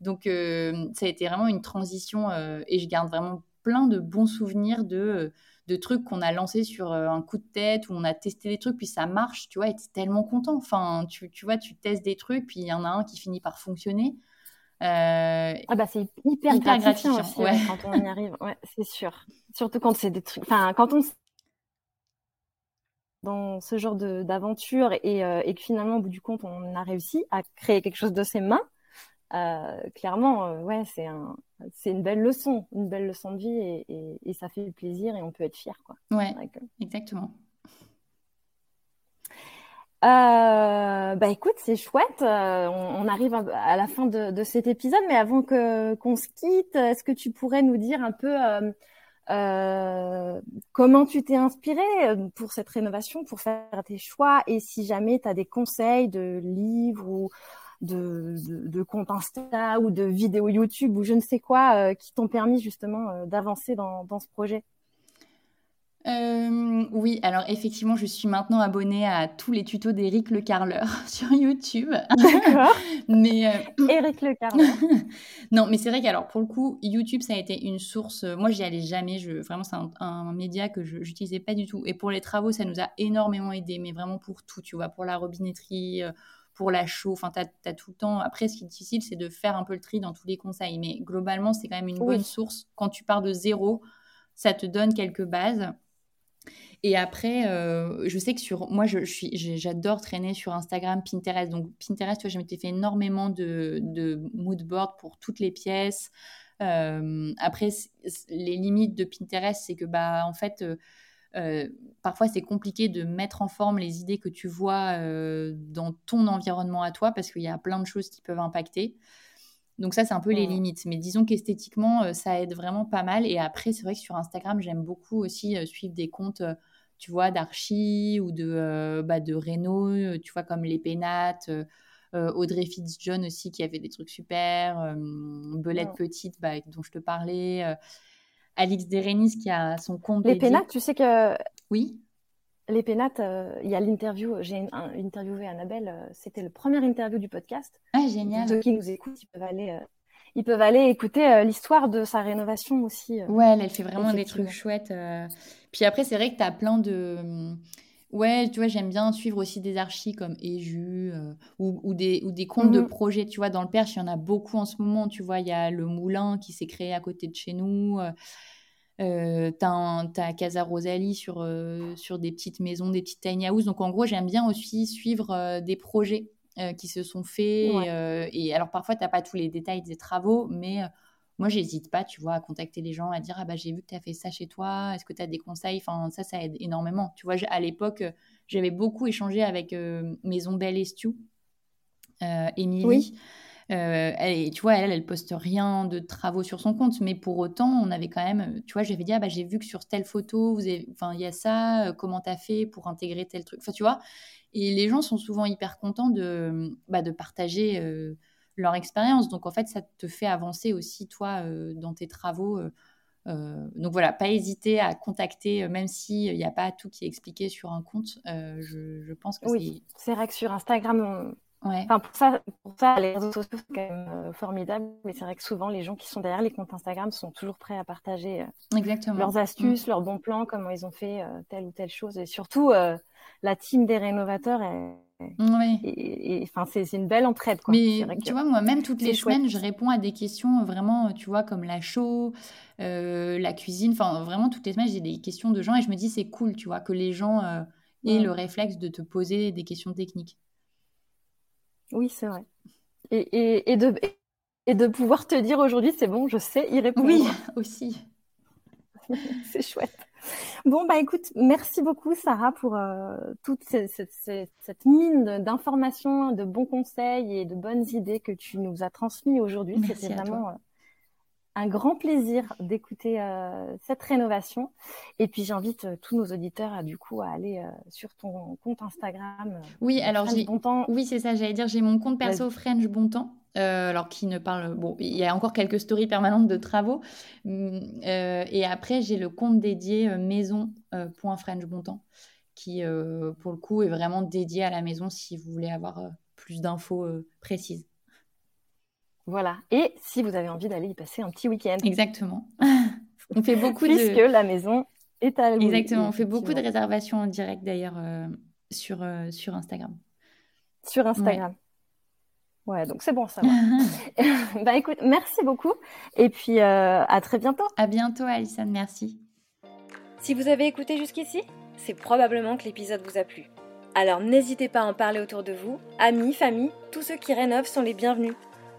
donc ça a été vraiment une transition et je garde vraiment plein de bons souvenirs de, de trucs qu'on a lancés sur euh, un coup de tête, où on a testé des trucs, puis ça marche, tu vois, et es tellement content. Enfin, tu, tu, vois, tu testes des trucs, puis il y en a un qui finit par fonctionner. Euh, ah bah c'est hyper, gratifiant, aussi, quand on y arrive, ouais, c'est sûr. Surtout quand c'est des trucs, enfin quand on dans ce genre d'aventure et, euh, et, que finalement au bout du compte on a réussi à créer quelque chose de ses mains, euh, clairement, euh, ouais, c'est un, c'est une belle leçon, une belle leçon de vie et, et, ça fait plaisir et on peut être fier, quoi. Ouais, exactement. Euh, bah écoute, c'est chouette. On, arrive à la fin de, de, cet épisode, mais avant que qu'on se quitte, est-ce que tu pourrais nous dire un peu comment tu t'es inspiré pour cette rénovation, pour faire tes choix, et si jamais tu as des conseils de livres ou de, de, comptes Insta ou de vidéos YouTube ou je ne sais quoi euh, qui t'ont permis justement euh, d'avancer dans, dans, ce projet? Euh, oui, alors effectivement, je suis maintenant abonnée à tous les tutos d'Eric Le Carleur sur YouTube. D'accord. mais Eric Le Carleur. non, mais c'est vrai qu'alors pour le coup, YouTube ça a été une source. moi, j'y allais jamais. Je vraiment, c'est un, média que je n'utilisais pas du tout. Et pour les travaux, ça nous a énormément aidé, mais vraiment pour tout, tu vois, pour la robinetterie pour la chaux. Enfin, tu as, tout le temps. Après, ce qui est difficile, c'est de faire un peu le tri dans tous les conseils. Mais globalement, c'est quand même une bonne source. Quand tu pars de zéro, ça te donne quelques bases. Et après, euh, je sais que sur moi, je, suis, j'adore traîner sur Instagram, Pinterest. Donc Pinterest, tu vois, je m'étais fait énormément de, de mood board pour toutes les pièces. Euh, après, les limites de Pinterest, c'est que bah en fait, euh, parfois c'est compliqué de mettre en forme les idées que tu vois dans ton environnement à toi parce qu'il y a plein de choses qui peuvent impacter. Donc ça, c'est un peu les mmh. limites. Mais disons qu'esthétiquement, ça aide vraiment pas mal. Et après, c'est vrai que sur Instagram, j'aime beaucoup aussi suivre des comptes tu vois, d'Archie ou de, euh, bah, de Renault, euh, tu vois, comme Les Pénates, euh, Audrey Fitzjohn aussi, qui avait des trucs super, Belette Petite, bah, dont je te parlais, Alix Derenis, qui a son compte. Les Pénates, tu sais que. Oui. Les Pénates, il y a l'interview, j'ai interviewé Annabelle, c'était le premier interview du podcast. Ah, génial. Ceux qui nous écoutent, ils peuvent aller ils peuvent aller écouter l'histoire de sa rénovation aussi. ouais, elle, fait vraiment des trucs chouettes. Puis après, c'est vrai que tu as plein de. Hum, ouais, tu vois, j'aime bien suivre aussi des archis comme Eju euh, ou, des, ou des comptes de mhm. projets. Tu vois, dans le Perche, il y en a beaucoup en ce moment. Tu vois, il y a le moulin qui s'est créé à côté de chez nous. Euh, euh tu as, Casa Rosalie sur, euh, sur des petites maisons, des petites tiny houses. Donc, en gros, j'aime bien aussi suivre des projets qui se sont faits. et alors, parfois, tu n'as pas tous les détails des travaux, mais moi, j'hésite pas, tu vois, à contacter les gens, à dire Ah, bah, j'ai vu que tu as fait ça chez toi, est-ce que tu as des conseils? Enfin, ça, ça aide énormément. Tu vois, à l'époque, j'avais beaucoup échangé avec euh, Maison Belle euh, Émilie. Oui. Euh, elle, tu vois, elle, elle poste rien de travaux sur son compte, mais pour autant, on avait quand même, tu vois, j'avais dit, ah bah, j'ai vu que sur telle photo, vous avez, enfin, il y a ça, comment tu as fait pour intégrer tel truc, enfin, tu vois, et les gens sont souvent hyper contents de, bah, de partager leur expérience. Donc en fait, ça te fait avancer aussi toi euh, dans tes travaux. Euh, euh, donc voilà, pas hésiter à contacter, même s'il n'y a pas tout qui est expliqué sur un compte. Je, pense que oui, c'est vrai que sur Instagram, Enfin, pour ça, pour ça, les réseaux sociaux, c'est quand même formidable. Mais c'est vrai que souvent, les gens qui sont derrière les comptes Instagram sont toujours prêts à partager leurs astuces, mm. leurs bons plans, comment ils ont fait telle ou telle chose. Et surtout, la team des rénovateurs est, oui. Et enfin, c'est une belle entraide. Quoi. Mais tu vois, moi, même toutes les semaines, je réponds à des questions vraiment, tu vois, comme la chaux, euh, la cuisine. Enfin, vraiment, toutes les semaines, j'ai des questions de gens et je me dis, c'est cool, tu vois, que les gens euh, aient le réflexe de te poser des questions techniques. Oui, c'est vrai. Et, et, et, de, et de pouvoir te dire aujourd'hui, c'est bon, je sais y répondre. Oui, aussi. c'est chouette. Bon, bah écoute, merci beaucoup Sarah pour euh, toute cette, mine d'informations, de bons conseils et de bonnes idées que tu nous as transmis aujourd'hui. C'était vraiment euh, un grand plaisir d'écouter euh, cette rénovation. Et puis j'invite tous nos auditeurs à du coup à aller sur ton compte Instagram. oui, alors j'ai oui c'est ça, j'allais dire j'ai mon compte perso French Bon Temps. Euh, alors qui ne parle. Bon, il y a encore quelques stories permanentes de travaux. Mm, euh, et après, j'ai le compte dédié euh, maison.frenchbontemps qui, pour le coup, est vraiment dédié à la maison si vous voulez avoir plus d'infos précises. Voilà. Et si vous avez envie d'aller y passer un petit week-end. Exactement. on fait beaucoup Puisque de. la maison est à Exactement. On fait beaucoup de réservations en direct d'ailleurs sur, sur Instagram. Sur Instagram. Ouais, donc c'est bon ça. bah écoute, merci beaucoup. Et puis euh, à très bientôt. À bientôt, Alison. Merci. Si vous avez écouté jusqu'ici, c'est probablement que l'épisode vous a plu. Alors n'hésitez pas à en parler autour de vous. Amis, famille, tous ceux qui rénovent sont les bienvenus.